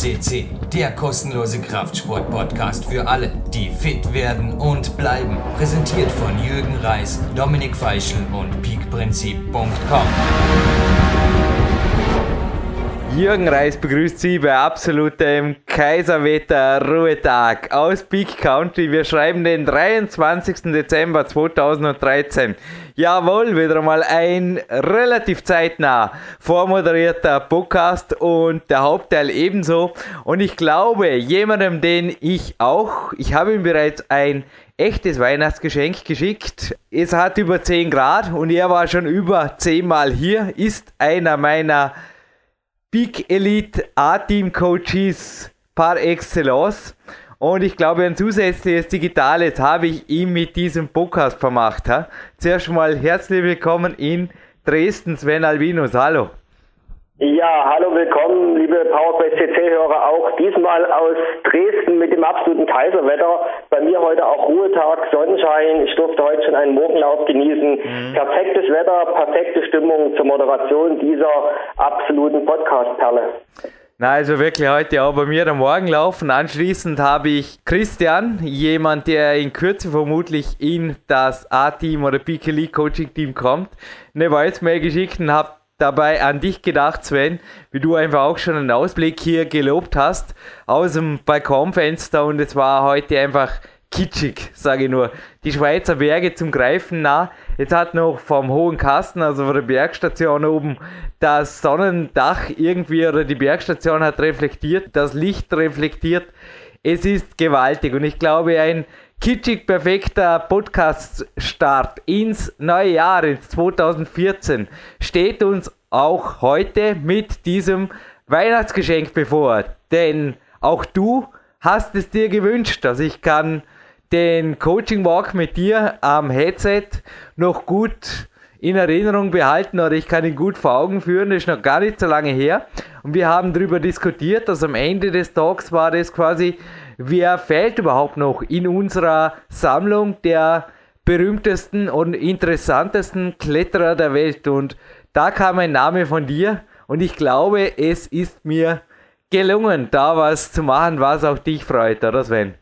CC, der kostenlose Kraftsport-Podcast für alle, die fit werden und bleiben. Präsentiert von Jürgen Reis, Dominik Feischl und peakprinzip.com. Jürgen Reis begrüßt Sie bei absolutem Kaiserwetter-Ruhetag aus Peak Country. Wir schreiben den 23. Dezember 2013. Jawohl, wieder mal ein relativ zeitnah vormoderierter Podcast und der Hauptteil ebenso. Und ich glaube, jemandem, den ich auch, ich habe ihm bereits ein echtes Weihnachtsgeschenk geschickt. Es hat über 10 Grad und er war schon über 10 Mal hier, ist einer meiner Big Elite A-Team Coaches par excellence. Und ich glaube, ein zusätzliches Digitales habe ich ihm mit diesem Podcast vermacht. Ha? Zuerst mal herzlich willkommen in Dresden, Sven Albinus. Hallo. Ja, hallo, willkommen, liebe PowerQuest CC-Hörer, auch diesmal aus Dresden mit dem absoluten Kaiserwetter. Bei mir heute auch Ruhetag, Sonnenschein. Ich durfte heute schon einen Morgenlauf genießen. Mhm. Perfektes Wetter, perfekte Stimmung zur Moderation dieser absoluten Podcast-Perle. Na, also wirklich heute auch bei mir am Morgenlauf. Und anschließend habe ich Christian, jemand, der in Kürze vermutlich in das A-Team oder PK League Coaching Team kommt, eine Voicemail geschickt und habe dabei an dich gedacht, Sven, wie du einfach auch schon einen Ausblick hier gelobt hast aus dem Balkonfenster und es war heute einfach kitschig, sage ich nur. Die Schweizer Berge zum Greifen nah. Jetzt hat noch vom Hohen Kasten, also von der Bergstation oben, das Sonnendach irgendwie oder die Bergstation hat reflektiert, das Licht reflektiert. Es ist gewaltig und ich glaube, ein kitschig perfekter Podcast-Start ins neue Jahr, ins 2014, steht uns auch heute mit diesem Weihnachtsgeschenk bevor. Denn auch du hast es dir gewünscht. Also ich kann den Coaching Walk mit dir am Headset noch gut in Erinnerung behalten oder ich kann ihn gut vor Augen führen. Das ist noch gar nicht so lange her. Und wir haben darüber diskutiert, dass am Ende des Talks war das quasi wer fehlt überhaupt noch in unserer Sammlung der berühmtesten und interessantesten Kletterer der Welt. Und da kam ein Name von dir und ich glaube, es ist mir gelungen, da was zu machen, was auch dich freut, oder Sven?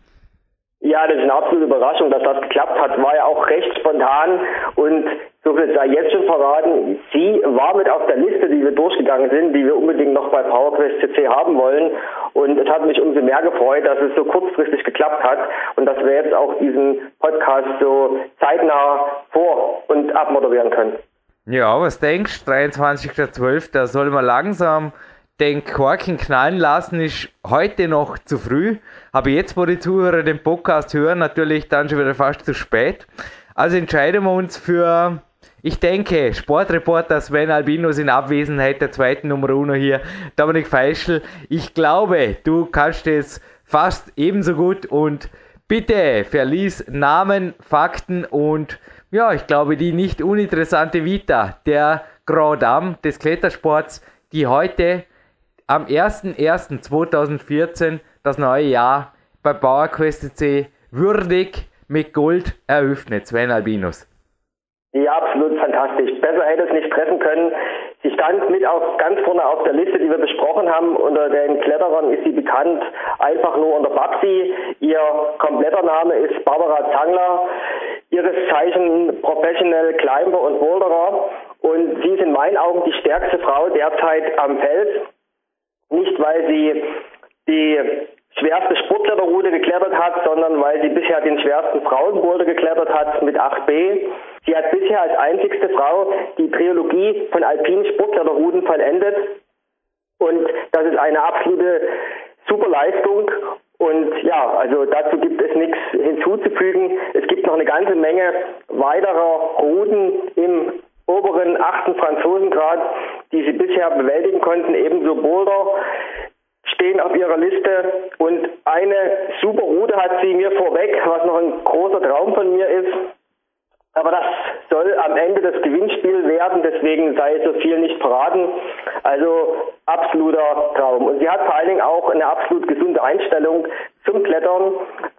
Ja, das ist eine absolute Überraschung, dass das geklappt hat. War ja auch recht spontan und so viel sei jetzt schon verraten. Sie war mit auf der Liste, die wir durchgegangen sind, die wir unbedingt noch bei PowerQuest CC haben wollen. Und es hat mich umso mehr gefreut, dass es so kurzfristig geklappt hat und dass wir jetzt auch diesen Podcast so zeitnah vor- und abmoderieren können. Ja, was denkst du? 23.12. Da soll man langsam den Korken knallen lassen, ist heute noch zu früh. Aber jetzt, wo die Zuhörer den Podcast hören, natürlich dann schon wieder fast zu spät. Also entscheiden wir uns für ich denke, Sportreporter Sven Albinus in Abwesenheit der zweiten Nummer 1 hier, Dominik Feischl, ich glaube, du kannst es fast ebenso gut und bitte verlies Namen, Fakten und ja, ich glaube, die nicht uninteressante Vita der Grand Dame des Klettersports, die heute am 01.01.2014 das neue Jahr bei PowerQuest C würdig mit Gold eröffnet. Sven Albinus. Ja, absolut fantastisch. Besser hätte es nicht treffen können. Sie stand mit auf, ganz vorne auf der Liste, die wir besprochen haben. Unter den Kletterern ist sie bekannt einfach nur unter Babsi. Ihr kompletter Name ist Barbara Zangler. Ihres Zeichen Professional Climber und Boulderer. Und sie ist in meinen Augen die stärkste Frau derzeit am Feld. Nicht, weil sie die schwerste Sportkletterroute geklettert hat, sondern weil sie bisher den schwersten Frauenboulder geklettert hat mit 8b. Sie hat bisher als einzigste Frau die Trilogie von alpinen Sportkletterrouten vollendet. Und das ist eine absolute super Leistung. Und ja, also dazu gibt es nichts hinzuzufügen. Es gibt noch eine ganze Menge weiterer Routen im oberen achten Franzosengrad, die sie bisher bewältigen konnten, ebenso Boulder stehen auf ihrer Liste und eine super Route hat sie mir vorweg, was noch ein großer Traum von mir ist. Aber das soll am Ende das Gewinnspiel werden, deswegen sei so viel nicht verraten. Also absoluter Traum. Und sie hat vor allen Dingen auch eine absolut gesunde Einstellung zum Klettern,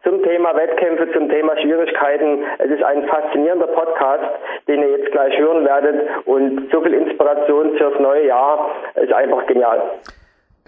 zum Thema Wettkämpfe, zum Thema Schwierigkeiten. Es ist ein faszinierender Podcast, den ihr jetzt gleich hören werdet. Und so viel Inspiration fürs neue Jahr ist einfach genial.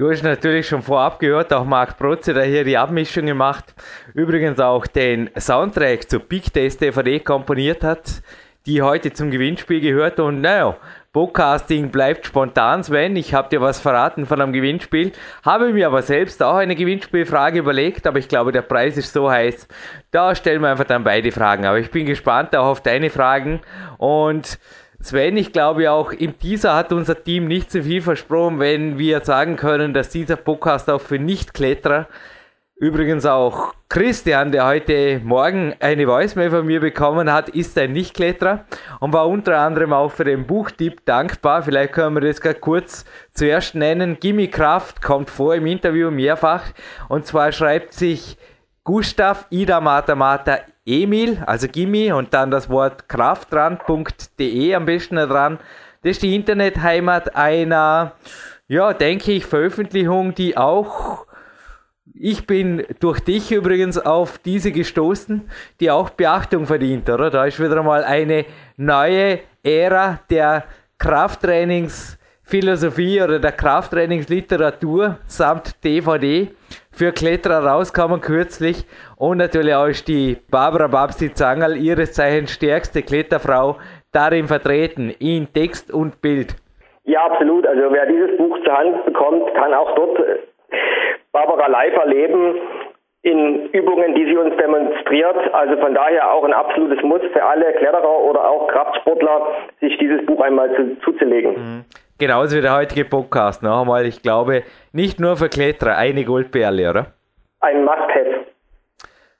Du hast natürlich schon vorab gehört, auch Marc Protze, der hier die Abmischung gemacht, übrigens auch den Soundtrack zur Big Test DVD komponiert hat, die heute zum Gewinnspiel gehört und naja, Podcasting bleibt spontan, Sven. Ich habe dir was verraten von einem Gewinnspiel. Habe mir aber selbst auch eine Gewinnspielfrage überlegt, aber ich glaube, der Preis ist so heiß. Da stellen wir einfach dann beide Fragen. Aber ich bin gespannt auch auf deine Fragen. Und Sven, ich glaube auch im Teaser hat unser Team nicht so viel versprochen, wenn wir sagen können, dass dieser Podcast auch für Nichtkletterer Übrigens auch Christian, der heute Morgen eine Voicemail von mir bekommen hat, ist ein Nichtkletterer und war unter anderem auch für den Buchtipp dankbar. Vielleicht können wir das gerade kurz zuerst nennen. Gimme Kraft kommt vor im Interview mehrfach und zwar schreibt sich Gustav Ida Mata Mata Emil, also Gimme und dann das Wort Kraft dran.de am besten dran. Das ist die Internetheimat einer, ja, denke ich, Veröffentlichung, die auch ich bin durch dich übrigens auf diese gestoßen, die auch Beachtung verdient, oder? Da ist wieder mal eine neue Ära der Krafttrainingsphilosophie oder der Krafttrainingsliteratur samt DVD für Kletterer rausgekommen kürzlich. Und natürlich auch ist die Barbara Babsi Zangerl, ihres Zeichens stärkste Kletterfrau, darin vertreten, in Text und Bild. Ja, absolut. Also wer dieses Buch zur Hand bekommt, kann auch dort Barbara live erleben in Übungen, die sie uns demonstriert. Also von daher auch ein absolutes Muss für alle Kletterer oder auch Kraftsportler, sich dieses Buch einmal zu, zuzulegen. Mhm. Genauso wie der heutige Podcast. Noch einmal, ich glaube, nicht nur für Kletterer, eine Goldperle, oder? Ein Must-Have.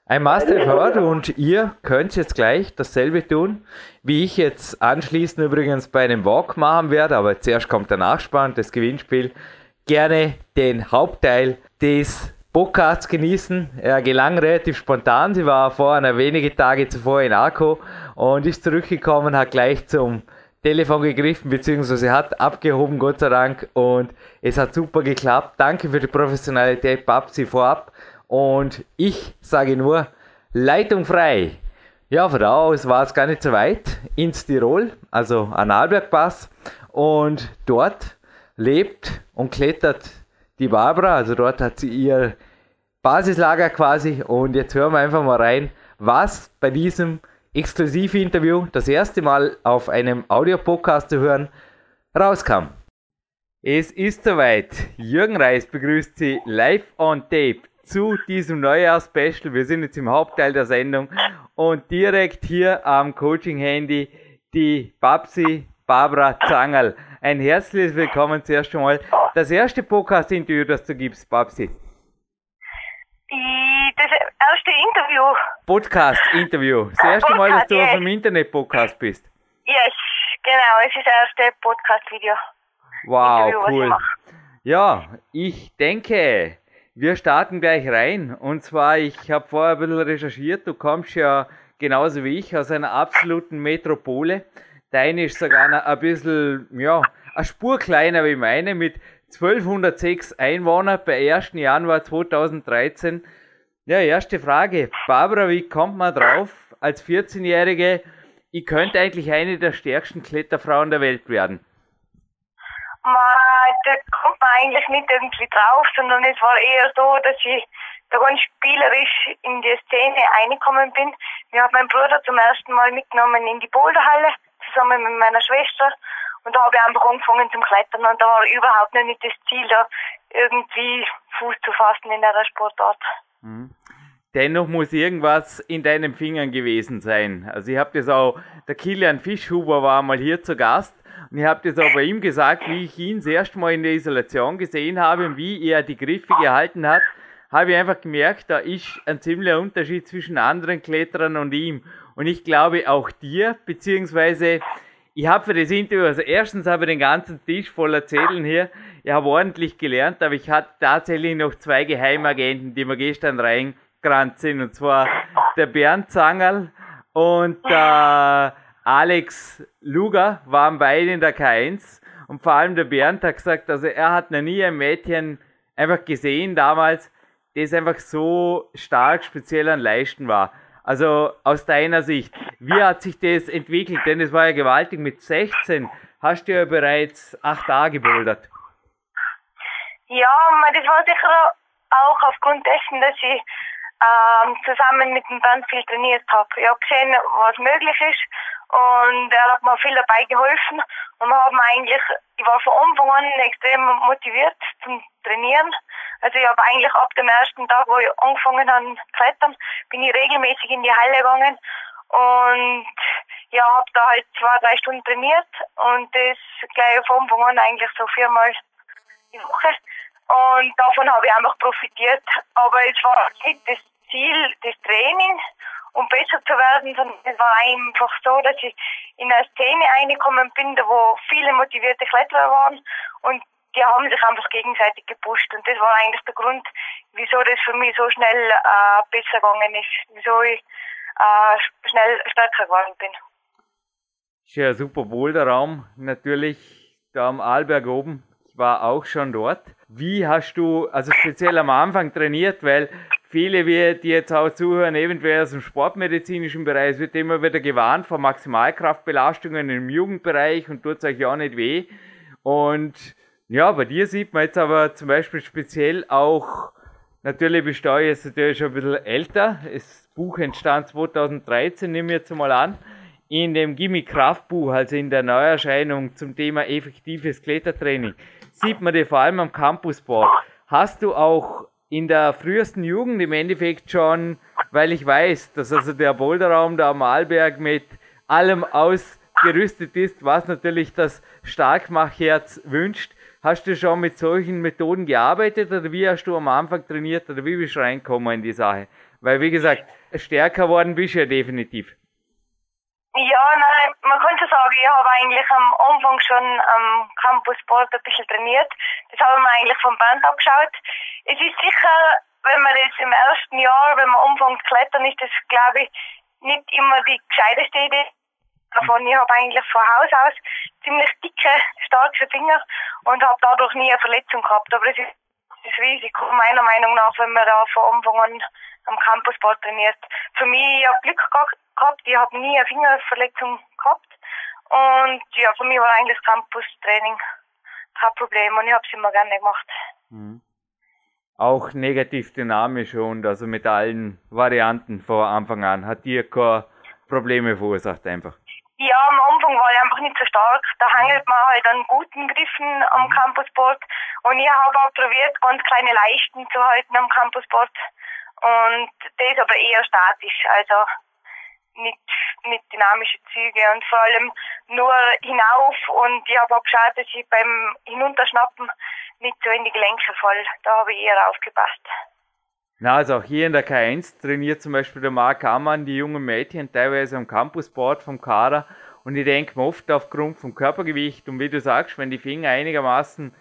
Ein Must-Have und ihr könnt jetzt gleich dasselbe tun, wie ich jetzt anschließend übrigens bei einem Walk machen werde, aber zuerst kommt der Nachspann, das Gewinnspiel gerne den Hauptteil des Podcasts genießen. Er gelang relativ spontan. Sie war vor einer wenige Tage zuvor in Akko und ist zurückgekommen, hat gleich zum Telefon gegriffen, beziehungsweise hat abgehoben, Gott sei Dank. Und es hat super geklappt. Danke für die Professionalität, Babsi, vorab. Und ich sage nur, Leitung frei. Ja, von da aus war es gar nicht so weit ins Tirol, also an Albergpass. Und dort lebt und klettert die Barbara. Also dort hat sie ihr Basislager quasi. Und jetzt hören wir einfach mal rein, was bei diesem Exklusivinterview, das erste Mal auf einem Audiopodcast zu hören, rauskam. Es ist soweit. Jürgen Reis begrüßt Sie live on tape zu diesem Neujahrs-Special. Wir sind jetzt im Hauptteil der Sendung und direkt hier am Coaching-Handy die Babsi Barbara Zangerl. Ein herzliches Willkommen zuerst einmal. Das erste Podcast-Interview, das du gibst, Babsi. Erste Interview. Podcast-Interview. Das erste Mal, dass du auf dem Internet-Podcast bist. Yes, genau. Es ist das erste Podcast-Video. Wow, Interview, cool. Ich ja, ich denke, wir starten gleich rein. Und zwar, ich habe vorher ein bisschen recherchiert. Du kommst ja genauso wie ich aus einer absoluten Metropole. Deine ist sogar ein bisschen, ja, eine Spur kleiner wie meine mit 1206 Einwohnern per 1. Januar 2013. Ja, erste Frage. Barbara, wie kommt man drauf, als 14-Jährige, ich könnte eigentlich eine der stärksten Kletterfrauen der Welt werden? Da kommt man eigentlich nicht irgendwie drauf, sondern es war eher so, dass ich da ganz spielerisch in die Szene reingekommen bin. Mir hat mein Bruder zum ersten Mal mitgenommen in die Boulderhalle zusammen mit meiner Schwester. Und da habe ich einfach angefangen zum Klettern und da war überhaupt nicht das Ziel, da irgendwie Fuß zu fassen in einer Sportart. Mhm. Dennoch muss irgendwas in deinen Fingern gewesen sein. Also ich habe das auch, der Kilian Fischhuber war mal hier zu Gast und ich habe das auch bei ihm gesagt, wie ich ihn das erste Mal in der Isolation gesehen habe und wie er die Griffe gehalten hat, habe ich einfach gemerkt, da ist ein ziemlicher Unterschied zwischen anderen Kletterern und ihm. Und ich glaube auch dir, beziehungsweise ich habe für das Interview, also erstens habe ich den ganzen Tisch voller Zetteln hier. Ich habe ordentlich gelernt, aber ich hatte tatsächlich noch zwei Geheimagenten, die mir gestern reingerannt sind. Und zwar der Bernd Zangerl und der Alex Luger waren beide in der K1. Und vor allem der Bernd hat gesagt, also er hat noch nie ein Mädchen einfach gesehen damals, das einfach so stark speziell an Leisten war. Also aus deiner Sicht, wie hat sich das entwickelt? Denn es war ja gewaltig. Mit 16 hast du ja bereits acht Tage gebouldert. Ja, das war sicher auch aufgrund dessen, dass ich ähm, zusammen mit dem Bernd viel trainiert habe. Ich habe gesehen, was möglich ist und er hat mir viel dabei geholfen und wir haben eigentlich, ich war von Anfang an extrem motiviert zum Trainieren. Also ich habe eigentlich ab dem ersten Tag, wo ich angefangen habe zu klettern, bin ich regelmäßig in die Halle gegangen und ja, habe da halt zwei, drei Stunden trainiert und das gleich von Anfang an eigentlich so viermal die Woche. Und davon habe ich einfach profitiert. Aber es war nicht das Ziel, das Training, um besser zu werden, sondern es war einfach so, dass ich in eine Szene reingekommen bin, wo viele motivierte Kletterer waren und die haben sich einfach gegenseitig gepusht. Und das war eigentlich der Grund, wieso das für mich so schnell äh, besser gegangen ist, wieso ich äh, schnell stärker geworden bin. Ist ja super Boulderraum, natürlich da am Arlberg oben. Ich war auch schon dort. Wie hast du, also speziell am Anfang trainiert, weil viele, die jetzt auch zuhören, eventuell aus dem sportmedizinischen Bereich, wird immer wieder gewarnt vor Maximalkraftbelastungen im Jugendbereich und tut es euch ja auch nicht weh. Und ja, bei dir sieht man jetzt aber zum Beispiel speziell auch, natürlich bist du jetzt natürlich schon ein bisschen älter. Das Buch entstand 2013, nehme ich jetzt mal an. In dem Gimme Kraftbuch, also in der Neuerscheinung zum Thema effektives Klettertraining, sieht man dir vor allem am Campusboard. Hast du auch in der frühesten Jugend im Endeffekt schon, weil ich weiß, dass also der Boulderraum da am Arlberg mit allem ausgerüstet ist, was natürlich das Starkmachherz wünscht. Hast du schon mit solchen Methoden gearbeitet oder wie hast du am Anfang trainiert oder wie bist du reingekommen in die Sache? Weil, wie gesagt, stärker worden bist du ja definitiv. Ja, nein, man könnte sagen, ich habe eigentlich am Anfang schon am Campus Sport ein bisschen trainiert. Das haben wir eigentlich vom Band abgeschaut. Es ist sicher, wenn man das im ersten Jahr, wenn man anfängt zu klettern, ist das, glaube ich, nicht immer die gescheiteste Idee. Davon, ich habe eigentlich von Haus aus ziemlich dicke, starke Finger und habe dadurch nie eine Verletzung gehabt. Aber das ist das Risiko meiner Meinung nach, wenn man da von Anfang an am Campusball trainiert. Für mich, ich habe Glück gehabt, ich habe nie eine Fingerverletzung gehabt. Und ja, für mich war eigentlich das Campustraining kein Problem und ich habe es immer gerne gemacht. Mhm. Auch negativ dynamisch und also mit allen Varianten von Anfang an. Hat dir keine Probleme verursacht einfach? Ja, am Anfang war ich einfach nicht so stark. Da hangelt man halt an guten Griffen am mhm. Campusboard. Und ich habe auch probiert, ganz kleine Leichten zu halten am Campusboard. Und ist aber eher statisch, also nicht, nicht dynamische Züge und vor allem nur hinauf und ich habe auch geschaut, dass ich beim Hinunterschnappen nicht so in die Gelenke fall. Da habe ich eher aufgepasst. Na, also auch hier in der K1 trainiert zum Beispiel der Marc Ammann die jungen Mädchen teilweise am Campusboard vom Kader und ich denke mir oft aufgrund vom Körpergewicht und wie du sagst, wenn die Finger einigermaßen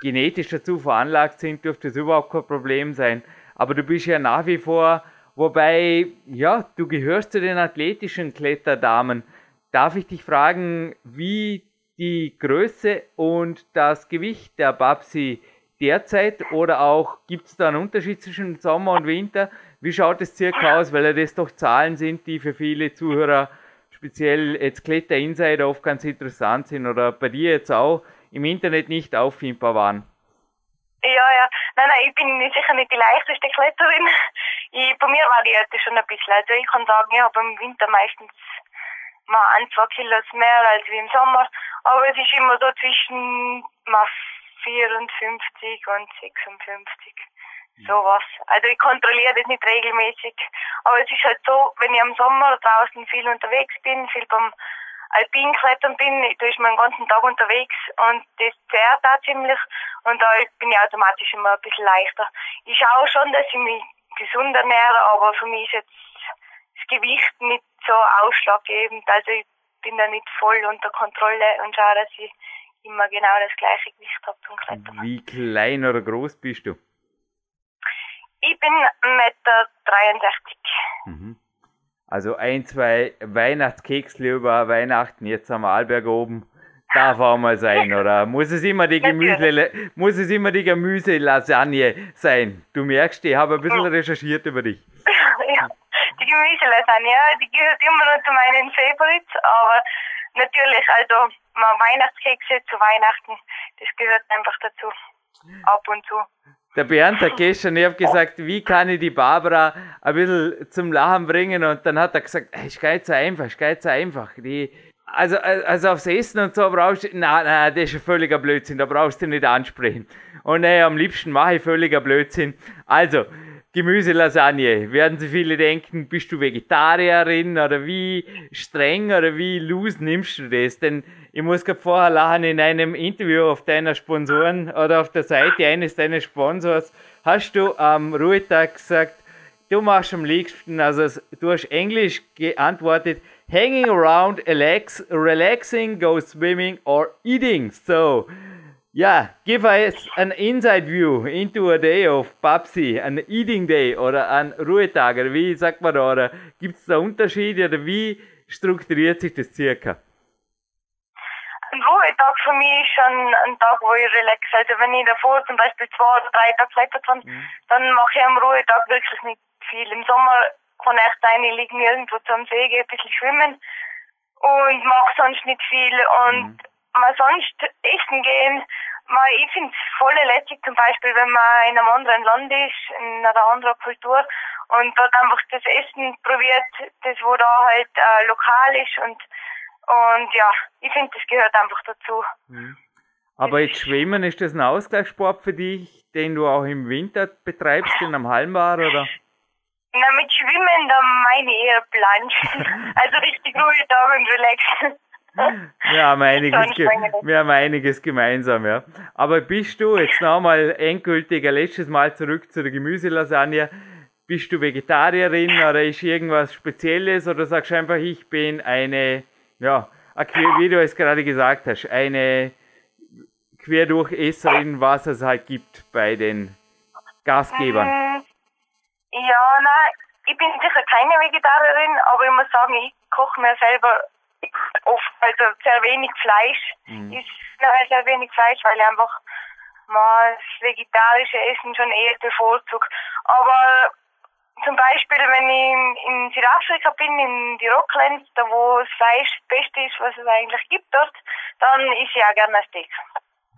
genetisch dazu veranlagt sind, dürfte es überhaupt kein Problem sein aber du bist ja nach wie vor, wobei, ja, du gehörst zu den athletischen Kletterdamen. Darf ich dich fragen, wie die Größe und das Gewicht der Babsi derzeit oder auch gibt es da einen Unterschied zwischen Sommer und Winter? Wie schaut es circa aus? Weil ja das doch Zahlen sind, die für viele Zuhörer, speziell jetzt Kletter Insider, oft ganz interessant sind oder bei dir jetzt auch im Internet nicht auffindbar waren. Ja, ja. Nein, nein, ich bin sicher nicht die leichteste Kletterin. Ich, bei mir variiert es schon ein bisschen. Also ich kann sagen, ich habe im Winter meistens mal ein, zwei Kilos mehr als wie im Sommer. Aber es ist immer so zwischen mal 54 und 56. Mhm. Sowas. Also ich kontrolliere das nicht regelmäßig. Aber es ist halt so, wenn ich im Sommer draußen viel unterwegs bin, viel beim Alpinklettern bin, da ist man den ganzen Tag unterwegs und das zehrt auch ziemlich und da bin ich automatisch immer ein bisschen leichter. Ich schaue schon, dass ich mich gesund ernähre, aber für mich ist jetzt das Gewicht nicht so ausschlaggebend. Also ich bin da nicht voll unter Kontrolle und schaue, dass ich immer genau das gleiche Gewicht habe zum Klettern. Wie klein oder groß bist du? Ich bin 1,63 Meter. Mhm. Also ein, zwei Weihnachtskekse über Weihnachten jetzt am Arlberg oben. Darf auch mal sein, oder? Muss es immer die Gemüse, muss es immer die Gemüselasagne sein? Du merkst, ich habe ein bisschen recherchiert über dich. Ja, die Gemüselasagne, die gehört immer noch zu meinen Favorites, aber natürlich, also mal Weihnachtskekse zu Weihnachten, das gehört einfach dazu. ab und zu. Der Bernd hat gestern, ich habe gesagt, wie kann ich die Barbara ein bisschen zum Lachen bringen und dann hat er gesagt, ist gar nicht so einfach, ist gar nicht so einfach. Die, also, also aufs Essen und so brauchst du, nein, nein, das ist ein völliger Blödsinn, da brauchst du nicht ansprechen. Und nee, am liebsten mache ich völliger Blödsinn. Also, Gemüselasagne. Werden Sie viele denken, bist du Vegetarierin oder wie streng oder wie loose nimmst du das? Denn ich muss gerade vorher lachen, in einem Interview auf deiner Sponsoren oder auf der Seite eines deines Sponsors hast du am Ruhetag gesagt, du machst am liebsten, also du hast Englisch geantwortet, hanging around, relax, relaxing, go swimming or eating. So, ja, give us an inside view into a day of Papsi, an Eating Day oder an Ruhetag, oder wie sagt man da, oder gibt es da Unterschiede, oder wie strukturiert sich das circa? Ein Ruhetag für mich ist schon ein Tag, wo ich relax. Also wenn ich davor zum Beispiel zwei oder drei Tage geklettert habe, mhm. dann mache ich am Ruhetag wirklich nicht viel. Im Sommer kann ich sein, ich liege irgendwo zum See, gehe ein bisschen schwimmen und mache sonst nicht viel. Und mhm mal sonst essen gehen, mal, ich finde es voll lässig zum Beispiel, wenn man in einem anderen Land ist, in einer anderen Kultur und dort einfach das Essen probiert, das wo da halt äh, lokal ist und und ja, ich finde, das gehört einfach dazu. Mhm. Aber jetzt Schwimmen, ist das ein Ausgleichssport für dich, den du auch im Winter betreibst, in einem Hallenbar oder? Na, mit Schwimmen, da meine ich eher Plansch. also richtig ruhig da und relax. Wir haben, einiges, wir haben einiges gemeinsam, ja. Aber bist du jetzt nochmal endgültig ein letztes Mal zurück zu der Gemüselasagne? Bist du Vegetarierin oder ist irgendwas Spezielles oder sagst du einfach, ich bin eine, ja, wie du es gerade gesagt hast, eine Querdurchesserin, was es halt gibt bei den Gastgebern? Mm, ja, nein, ich bin sicher keine Vegetarierin, aber ich muss sagen, ich koche mir selber oft, also sehr wenig Fleisch. Mhm. Ist sehr wenig Fleisch, weil ich einfach mal das vegetarische Essen schon eher bevorzugt. Aber Beispiel, wenn ich in, Südafrika bin, in die Rocklands, da wo das Fleisch das Beste ist, was es eigentlich gibt dort, dann ist ich auch gerne ein Steak.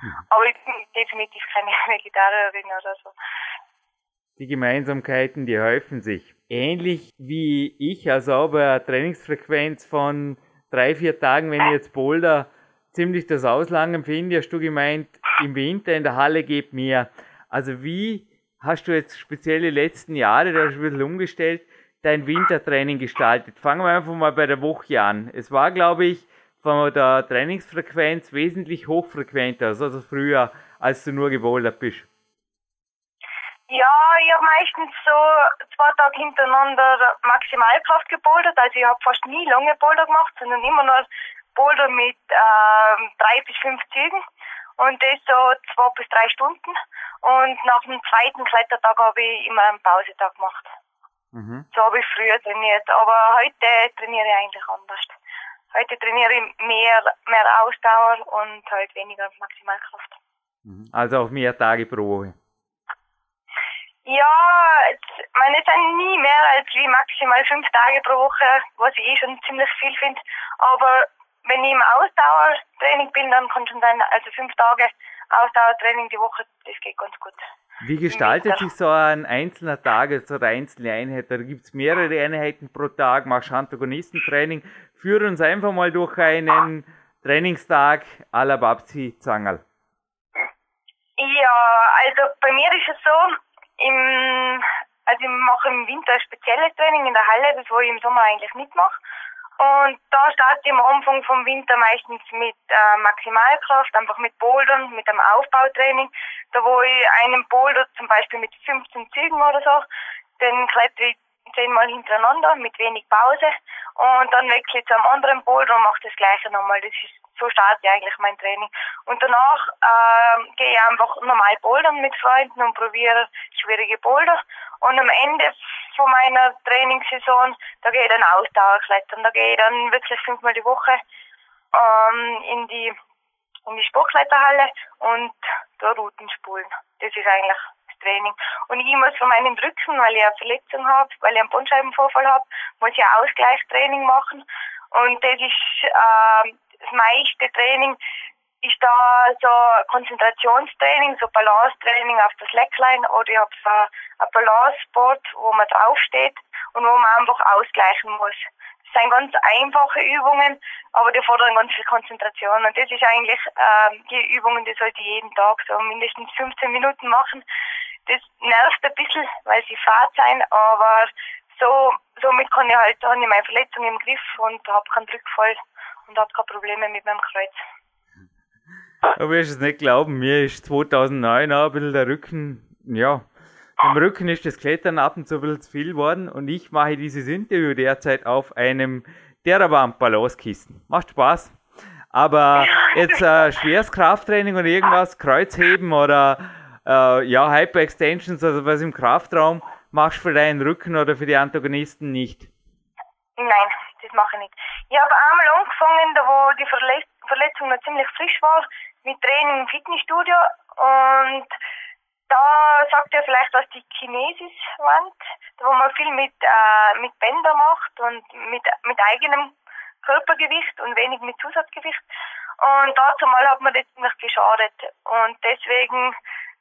Mhm. Aber ich bin definitiv keine Vegetarierin oder so. Die Gemeinsamkeiten, die häufen sich. Ähnlich wie ich, also aber eine Trainingsfrequenz von drei, vier Tagen, wenn ich jetzt Boulder ziemlich das Auslangen finde, hast du gemeint, im Winter in der Halle geht mehr. Also wie hast du jetzt speziell die letzten Jahre, da hast du ein bisschen umgestellt, dein Wintertraining gestaltet? Fangen wir einfach mal bei der Woche an. Es war, glaube ich, von der Trainingsfrequenz wesentlich hochfrequenter, also früher, als du nur gebouldert bist. Ja, ich habe meistens so zwei Tage hintereinander Maximalkraft gebouldert. Also ich habe fast nie lange Boulder gemacht, sondern immer nur Boulder mit ähm, drei bis fünf Zügen. Und das so zwei bis drei Stunden. Und nach dem zweiten Klettertag habe ich immer einen Pausetag gemacht. Mhm. So habe ich früher trainiert. Aber heute trainiere ich eigentlich anders. Heute trainiere ich mehr, mehr Ausdauer und halt weniger Maximalkraft. Mhm. Also auch mehr Tage pro Woche. Ja, ich meine, es sind nie mehr als wie maximal fünf Tage pro Woche, was ich eh schon ziemlich viel finde. Aber wenn ich im Ausdauertraining bin, dann kann schon sein, also fünf Tage Ausdauertraining die Woche, das geht ganz gut. Wie gestaltet sich so ein einzelner Tag, so eine einzelne Einheit? Da gibt es mehrere Einheiten pro Tag, machst Antagonistentraining. Führ uns einfach mal durch einen Trainingstag à la Babsi Zangerl. Ja, also bei mir ist es so, im, also ich mache im Winter ein spezielles Training in der Halle, das wo ich im Sommer eigentlich nicht mache. Und da starte ich am Anfang vom Winter meistens mit äh, Maximalkraft, einfach mit Bouldern, mit einem Aufbautraining. Da wo ich einen Boulder zum Beispiel mit 15 Zügen oder so, den klettere ich zehnmal hintereinander mit wenig Pause und dann wechsle ich zu einem anderen Boulder und mache das gleiche nochmal. Das ist so starte ich eigentlich mein Training. Und danach äh, gehe ich einfach normal bouldern mit Freunden und probiere schwierige Boulder. Und am Ende von meiner Trainingssaison, da gehe ich dann Ausdauerklettern. Da gehe ich dann wirklich fünfmal die Woche ähm, in die in die Sportkletterhalle und da Routen spulen. Das ist eigentlich das Training. Und ich muss für meinen Rücken, weil ich eine Verletzung habe, weil ich einen Bandscheibenvorfall habe, muss ich ein Ausgleichstraining machen. Und das ist äh, das meiste Training, ist da so Konzentrationstraining, so Balancetraining auf das Slackline oder ich habe so ein Balanceboard, wo man draufsteht und wo man einfach ausgleichen muss. Das sind ganz einfache Übungen, aber die fordern ganz viel Konzentration. Und das ist eigentlich äh, die Übungen, die sollte ich jeden Tag so mindestens 15 Minuten machen. Das nervt ein bisschen, weil sie fad sein, aber so, somit kann ich halt, habe ich meine Verletzung im Griff und habe keinen Rückfall und habe keine Probleme mit meinem Kreuz. Du wirst es nicht glauben, mir ist 2009 auch ein bisschen der Rücken, ja, im Rücken ist das Klettern ab und zu ein bisschen zu viel geworden und ich mache dieses Interview derzeit auf einem Theraband Balancekissen. Macht Spaß. Aber jetzt äh, schweres Krafttraining und irgendwas, Kreuzheben oder äh, ja, Hyperextensions, also was im Kraftraum, machst du für deinen Rücken oder für die Antagonisten nicht? Nein, das mache ich nicht. Ich habe einmal angefangen, da wo die Verletzung noch ziemlich frisch war, mit Training im Fitnessstudio und da sagt er vielleicht was die Kinesis-Wand, wo man viel mit, äh, mit Bänder macht und mit, mit eigenem Körpergewicht und wenig mit Zusatzgewicht. Und dazu mal hat mir das ziemlich geschadet. Und deswegen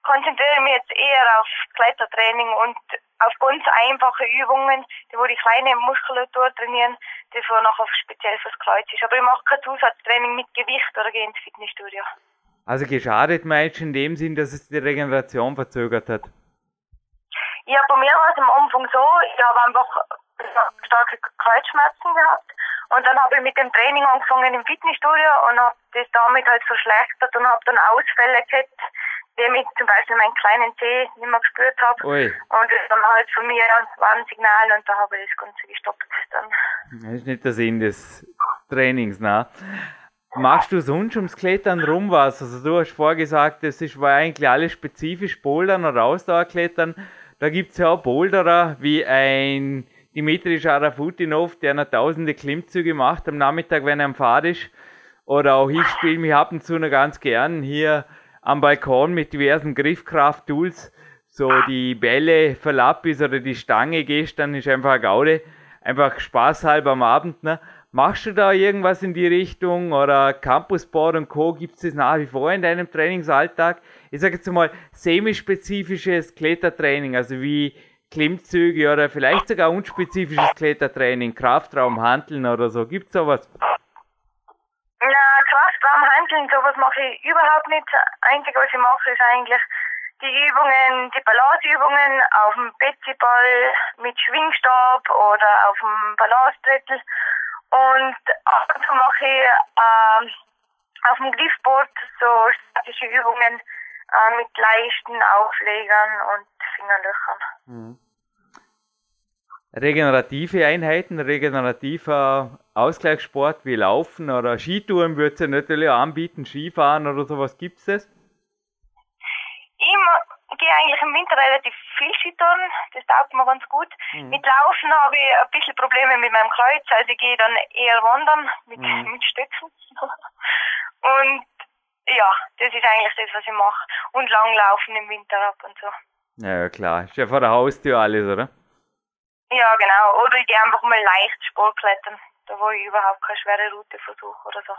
konzentriere ich mich jetzt eher auf Klettertraining und auf ganz einfache Übungen, die wo die kleine Muskulatur trainieren, die für nachher speziell fürs Kreuz ist. Aber ich mache kein Zusatztraining mit Gewicht oder gehe ins Fitnessstudio. Also geschadet meinst du in dem Sinn, dass es die Regeneration verzögert hat? Ja, bei mir war es am Anfang so, ich habe einfach starke Kreuzschmerzen gehabt und dann habe ich mit dem Training angefangen im Fitnessstudio und habe das damit halt verschlechtert und habe dann Ausfälle gehabt, indem ich zum Beispiel meinen kleinen Zeh nicht mehr gespürt habe. Ui. Und das dann halt von mir war ein Signal und da habe ich das Ganze gestoppt. Dann. Das ist nicht der Sinn des Trainings, ne? Machst du sonst ums Klettern rum was? Also du hast vorgesagt, das ist, war eigentlich alles spezifisch Bouldern oder Ausdauerklettern. Da gibt es ja auch Boulderer wie ein Dimitri Scharafutinov, der noch tausende Klimmzüge macht am Nachmittag, wenn er am Fahrt ist. Oder auch ich spiele mich ab und zu noch ganz gern hier am Balkon mit diversen Griffkraft-Tools. So die Bälle verlappis oder die Stange gestern ist einfach eine Gaude. Einfach spaßhalber am Abend. Ne? Machst du da irgendwas in die Richtung oder Campusboard und Co. gibt es das nach wie vor in deinem Trainingsalltag? Ich sage jetzt mal semispezifisches Klettertraining, also wie Klimmzüge oder vielleicht sogar unspezifisches Klettertraining, Kraftraum, Handeln oder so. Gibt es sowas? Na, Kraftraum, Handeln, sowas mache ich überhaupt nicht. Das Einzige, was ich mache, ist eigentlich die Übungen, die Balanceübungen auf dem Betsyball mit Schwingstab oder auf dem Balancetrettel und ab und zu mache ich äh, auf dem Griffboard so statische Übungen äh, mit leichten Auflegern und Fingerlöchern. Mhm. Regenerative Einheiten, regenerativer Ausgleichssport wie Laufen oder Skitouren würde es ja natürlich anbieten, Skifahren oder sowas gibt es das? gehe eigentlich im Winter relativ viel Skitouren, das taugt mir ganz gut. Mhm. Mit Laufen habe ich ein bisschen Probleme mit meinem Kreuz, also ich gehe dann eher wandern mit, mhm. mit Stöcken. und ja, das ist eigentlich das, was ich mache. Und langlaufen im Winter ab und so. Ja, klar. Ist ja vor der Haustür alles, oder? Ja, genau. Oder ich gehe einfach mal leicht Sportklettern, da wo ich überhaupt keine schwere Route versuche oder so.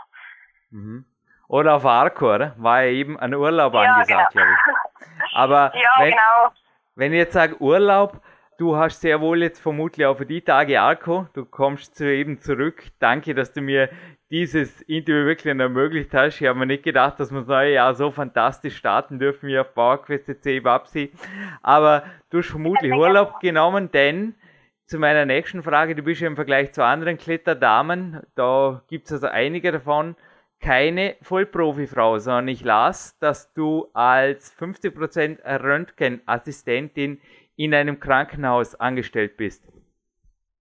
Mhm. Oder auf Arco, oder? War ja eben ein Urlaub ja, angesagt, genau. glaube ich. Aber ja, wenn, genau. wenn ich jetzt sage Urlaub, du hast sehr wohl jetzt vermutlich auch für die Tage Arco, du kommst zu eben zurück. Danke, dass du mir dieses Interview wirklich ermöglicht hast. Ich habe mir nicht gedacht, dass wir das neue Jahr so fantastisch starten dürfen wie auf PowerQuest C Babsi. Aber du hast vermutlich Urlaub genommen, denn zu meiner nächsten Frage, du bist ja im Vergleich zu anderen Kletterdamen, da gibt es also einige davon, keine Vollprofifrau, sondern ich las, dass du als 50% Röntgenassistentin in einem Krankenhaus angestellt bist.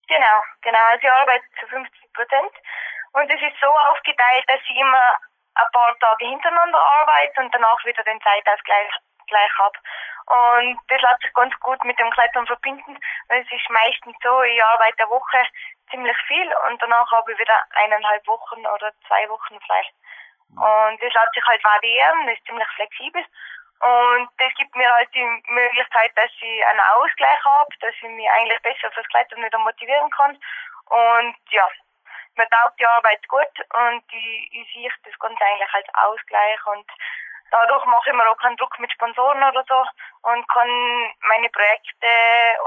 Genau, genau. Also ich arbeite zu 50 und es ist so aufgeteilt, dass ich immer ein paar Tage hintereinander arbeite und danach wieder den Zeitausgleich gleich habe. Und das lässt sich ganz gut mit dem Klettern verbinden, weil es ist meistens so, ich arbeite eine Woche ziemlich viel und danach habe ich wieder eineinhalb Wochen oder zwei Wochen frei. Und das lässt sich halt variieren, ist ziemlich flexibel. Und das gibt mir halt die Möglichkeit, dass ich einen Ausgleich habe, dass ich mich eigentlich besser fürs Klettern wieder motivieren kann. Und ja, mir taugt die Arbeit gut und ich, ich sehe das Ganze eigentlich als Ausgleich und dadurch mache ich mir auch keinen Druck mit Sponsoren oder so und kann meine Projekte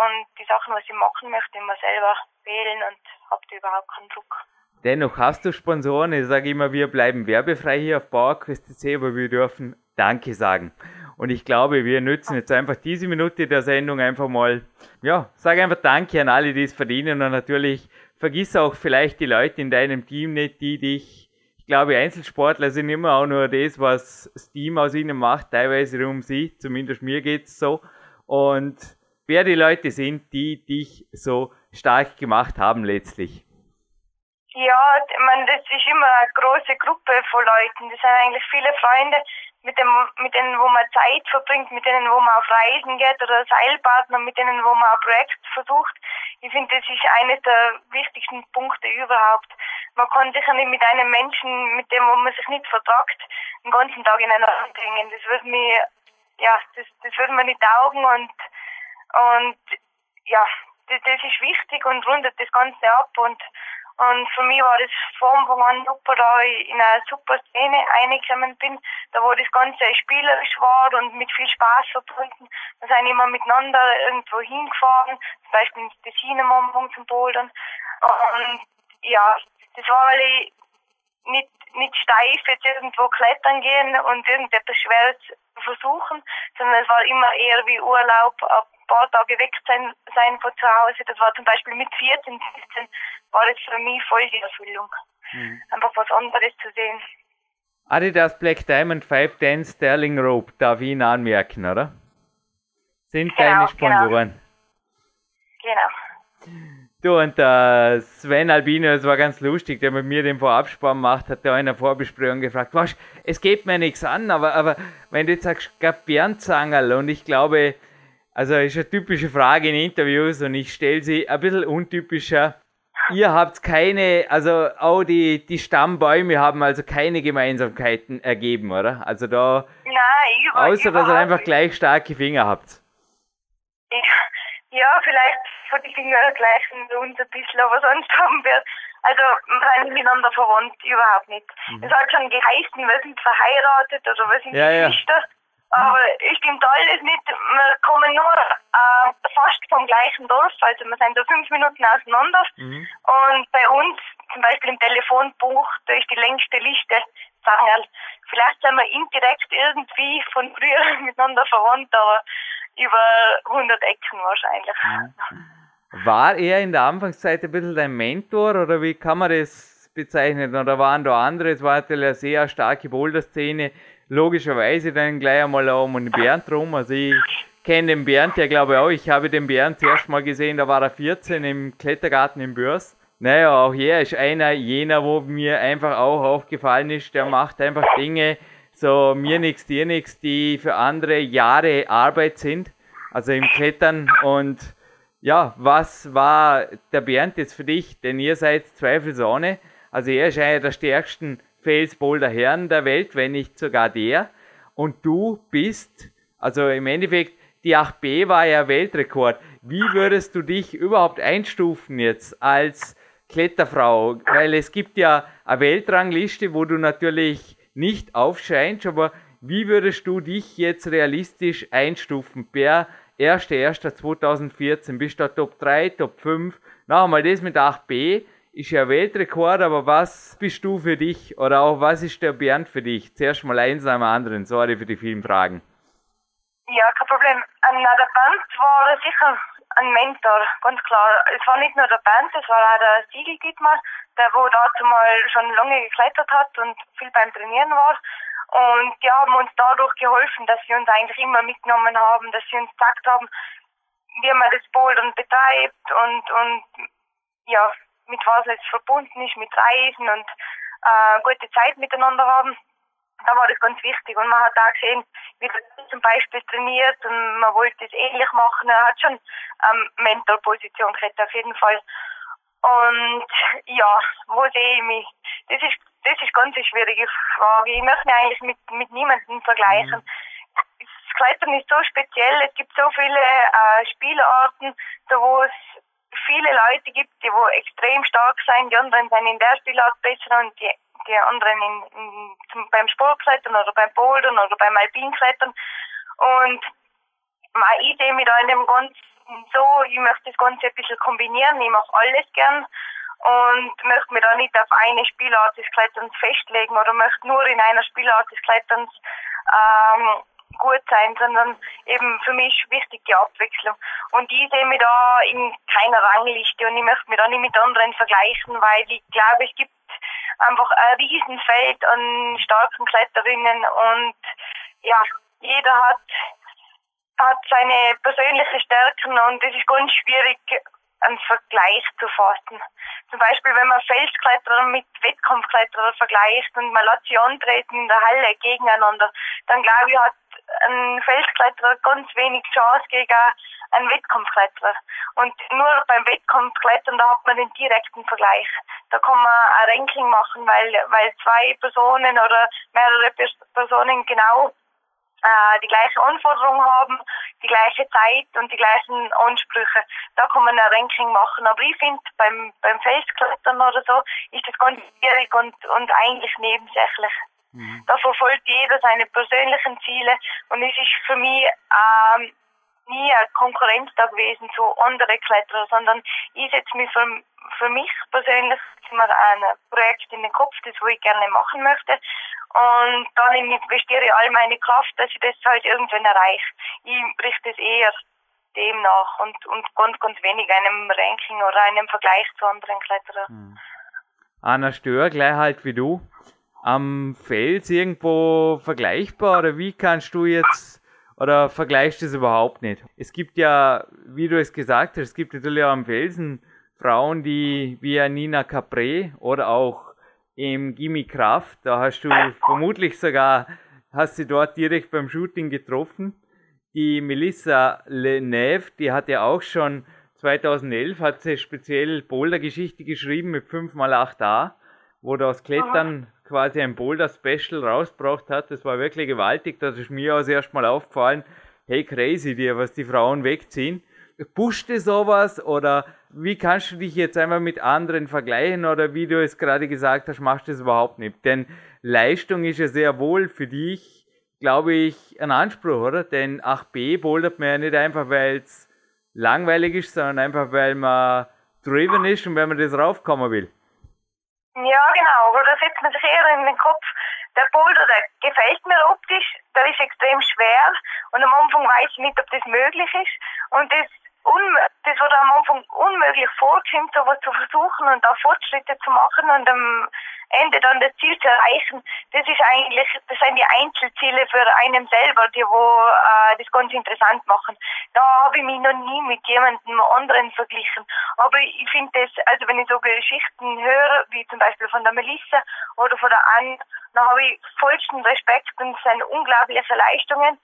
und die Sachen, was ich machen möchte, immer selber wählen und habe da überhaupt keinen Druck. Dennoch hast du Sponsoren. Ich sage immer, wir bleiben werbefrei hier auf PowerQuest aber wir dürfen Danke sagen. Und ich glaube, wir nützen jetzt einfach diese Minute der Sendung einfach mal, ja, sage einfach Danke an alle, die es verdienen und natürlich vergiss auch vielleicht die Leute in deinem Team nicht, die dich, ich glaube, Einzelsportler sind immer auch nur das, was das Team aus ihnen macht, teilweise um sie, zumindest mir geht's so. Und wer die Leute sind, die dich so stark gemacht haben letztlich. Ja, meine, das ist immer eine große Gruppe von Leuten. Das sind eigentlich viele Freunde, mit, dem, mit denen, wo man Zeit verbringt, mit denen, wo man auf Reisen geht oder Seilpartner, mit denen, wo man ein Projekt versucht. Ich finde, das ist eines der wichtigsten Punkte überhaupt. Man kann sich ja nicht mit einem Menschen, mit dem, wo man sich nicht vertragt, den ganzen Tag in einen Raum bringen. Das würde mir, ja, das, das würde mir nicht taugen und, und, ja, das, das ist wichtig und rundet das Ganze ab und, und für mich war das von Anfang an super, da ich in eine super Szene reingekommen bin, da wo das Ganze spielerisch war und mit viel Spaß verbunden. Da sind immer miteinander irgendwo hingefahren, zum Beispiel ins Tessin am Anfang zum Bouldern. Und ja, das war, weil ich nicht, nicht steif jetzt irgendwo klettern gehen und irgendetwas Schweres versuchen, sondern es war immer eher wie Urlaub, ein paar Tage weg sein, sein von zu Hause. Das war zum Beispiel mit 14, 15 war das für mich voll die Erfüllung. Mhm. Einfach was anderes zu sehen. Adidas Black Diamond 510 Sterling Rope, darf ich Ihnen anmerken, oder? Sind genau, deine Sponsoren. Genau. genau. Du und der Sven Albino, das war ganz lustig, der mit mir den Vorabspann macht, hat der in der Vorbesprechung gefragt, was, es geht mir nichts an, aber, aber wenn du jetzt sagst, gab Bernd Zangerl und ich glaube, also ist eine typische Frage in Interviews und ich stelle sie ein bisschen untypischer. Ihr habt keine, also auch die, die Stammbäume haben also keine Gemeinsamkeiten ergeben, oder? Also da, Nein, außer dass ihr einfach gleich starke Finger habt. Ja vielleicht von den Fingern gleich sind uns ein bisschen, aber sonst haben wir, also wir sind miteinander verwandt, überhaupt nicht. Mhm. Es hat schon geheißen, wir sind verheiratet oder wir sind ja, Geschwister. Ja. Aber es stimmt alles nicht. Wir kommen nur äh, fast vom gleichen Dorf, also wir sind da fünf Minuten auseinander. Mhm. Und bei uns, zum Beispiel im Telefonbuch, da ist die längste Liste Zangerl. Vielleicht sind wir indirekt irgendwie von früher miteinander verwandt, aber über 100 Ecken wahrscheinlich. Mhm. War er in der Anfangszeit ein bisschen dein Mentor oder wie kann man das bezeichnen? Oder waren da andere? Es war natürlich eine sehr starke Boulder-Szene logischerweise dann gleich einmal um den Bernd rum. Also ich kenne den Bernd ja glaube ich auch. Ich habe den Bernd zuerst mal gesehen, da war er 14 im Klettergarten in Börs. Naja, auch er ist einer jener, wo mir einfach auch aufgefallen ist, der macht einfach Dinge, so mir nichts, dir nichts, die für andere Jahre Arbeit sind. Also im Klettern und ja, was war der Bernd jetzt für dich? Denn ihr seid zweifelsohne. Also er ist einer der stärksten Felsboulder Herren der Welt, wenn nicht sogar der. Und du bist, also im Endeffekt, die 8B war ja Weltrekord. Wie würdest du dich überhaupt einstufen jetzt als Kletterfrau? Weil es gibt ja eine Weltrangliste, wo du natürlich nicht aufscheinst, aber wie würdest du dich jetzt realistisch einstufen per 1.1.2014? Bist du Top 3, Top 5? Noch einmal das mit 8B ist ja Weltrekord, aber was bist du für dich oder auch was ist der Bernd für dich? Zuerst mal eins nach dem anderen. Sorry für die vielen Fragen. Ja, kein Problem. An der Band war sicher ein Mentor, ganz klar. Es war nicht nur der Band, es war auch der Siegel Dietmar, der wo dazu mal schon lange geklettert hat und viel beim Trainieren war. Und die haben uns dadurch geholfen, dass sie uns eigentlich immer mitgenommen haben, dass sie uns gesagt haben, wie man das Bouldern betreibt und, und ja, mit was es verbunden ist, mit Reisen und äh, gute Zeit miteinander haben. Da war das ganz wichtig und man hat auch gesehen, wie er zum Beispiel trainiert und man wollte es ähnlich machen. Er hat schon ähm, Mentorposition gehabt, auf jeden Fall. Und ja, wo sehe ich mich? Das ist, das ist ganz eine schwierige Frage. Ich möchte mich eigentlich mit, mit niemandem vergleichen. Mhm. Das Klettern ist so speziell, es gibt so viele äh, Spielarten, da wo es viele Leute gibt, die wo extrem stark sind, die anderen sind in der Spielart besser und die, die anderen in, in, zum, beim Sportklettern oder beim Bouldern oder beim Alpinklettern. Und mich da in dem Ganzen so, ich möchte das Ganze ein bisschen kombinieren, ich mache alles gern und möchte mich da nicht auf eine Spielart des Kletterns festlegen oder möchte nur in einer Spielart des Kletterns ähm, gut sein, sondern eben für mich wichtig die Abwechslung. Und ich sehe mich da in keiner Rangliste und ich möchte mich da nicht mit anderen vergleichen, weil ich glaube, es gibt einfach ein Riesenfeld an starken Kletterinnen und ja, jeder hat hat seine persönlichen Stärken und es ist ganz schwierig, einen Vergleich zu fassen. Zum Beispiel, wenn man Felskletterer mit Wettkampfkletterer vergleicht und man lässt sie antreten in der Halle gegeneinander, dann glaube ich, hat ein Felskletterer ganz wenig Chance gegen einen Wettkampfkletterer. Und nur beim Wettkampfklettern, da hat man den direkten Vergleich. Da kann man ein Ranking machen, weil, weil zwei Personen oder mehrere Personen genau äh, die gleiche Anforderungen haben, die gleiche Zeit und die gleichen Ansprüche. Da kann man ein Ranking machen. Aber ich finde, beim, beim Felsklettern oder so ist das ganz schwierig und, und eigentlich nebensächlich. Mhm. Da verfolgt jeder seine persönlichen Ziele und es ist für mich ähm, nie ein Konkurrenz da gewesen zu anderen Kletterern, sondern ich setze mich für, für mich persönlich mir ein Projekt in den Kopf, das wo ich gerne machen möchte und dann investiere ich all meine Kraft, dass ich das halt irgendwann erreiche. Ich richte es eher dem nach und, und ganz, ganz wenig einem Ranking oder einem Vergleich zu anderen Kletterern. Hm. Anna Stör, gleich halt wie du, am Fels irgendwo vergleichbar oder wie kannst du jetzt oder vergleichst es überhaupt nicht? Es gibt ja, wie du es gesagt hast, es gibt natürlich auch am Felsen Frauen, die wie Nina Capre oder auch im Gimme Kraft. Da hast du vermutlich sogar, hast sie dort direkt beim Shooting getroffen. Die Melissa Leneve, die hat ja auch schon 2011, hat sie speziell Boulder-Geschichte geschrieben mit 5x8a, wo das Klettern quasi ein Boulder-Special rausgebracht hat. Das war wirklich gewaltig. Das ist mir auch erst mal aufgefallen. Hey, crazy dir, was die Frauen wegziehen. Pusht du sowas oder wie kannst du dich jetzt einmal mit anderen vergleichen oder wie du es gerade gesagt hast, machst du es überhaupt nicht? Denn Leistung ist ja sehr wohl für dich, glaube ich, ein Anspruch, oder? Denn 8b bouldert man ja nicht einfach, weil es langweilig ist, sondern einfach, weil man driven ist und weil man das raufkommen will. Ja, genau. Oder da setzt man sich eher in den Kopf, der Boulder, der gefällt mir optisch, der ist extrem schwer und am Anfang weiß ich nicht, ob das möglich ist. Und das das wurde am Anfang unmöglich vorkommt, sowas zu versuchen und da Fortschritte zu machen und am Ende dann das Ziel zu erreichen, das ist eigentlich, das sind die Einzelziele für einen selber, die wo äh, das ganz interessant machen. Da habe ich mich noch nie mit jemandem anderen verglichen. Aber ich finde das, also wenn ich so Geschichten höre, wie zum Beispiel von der Melissa oder von der Anne, dann habe ich vollsten Respekt und es sind unglaubliche Leistungen.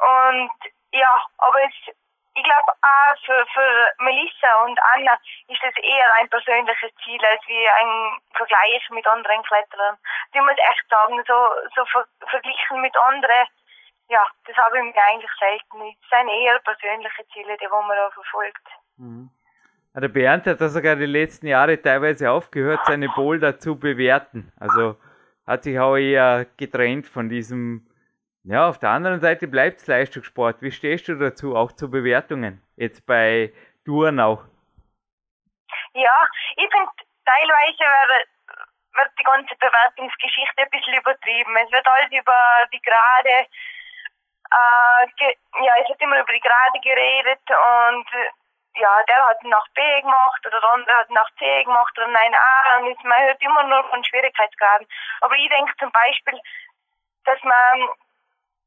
Und ja, aber es ich glaube auch für, für Melissa und Anna ist das eher ein persönliches Ziel als wie ein Vergleich mit anderen Kletterern. Ich muss echt sagen, so, so ver verglichen mit anderen, ja, das habe ich mir eigentlich selten. Es sind eher persönliche Ziele, die man da verfolgt. Mhm. Der Bernd hat sogar die letzten Jahre teilweise aufgehört, seine Boulder zu bewerten. Also hat sich auch eher getrennt von diesem ja, auf der anderen Seite bleibt es Leistungssport. Wie stehst du dazu, auch zu Bewertungen? Jetzt bei Touren auch. Ja, ich finde, teilweise wird, die ganze Bewertungsgeschichte ein bisschen übertrieben. Es wird alles über die Gerade, äh, ja, es wird immer über die Gerade geredet und ja, der hat nach B gemacht oder der andere hat nach C gemacht oder nein A und man hört immer nur von Schwierigkeitsgraden. Aber ich denke zum Beispiel, dass man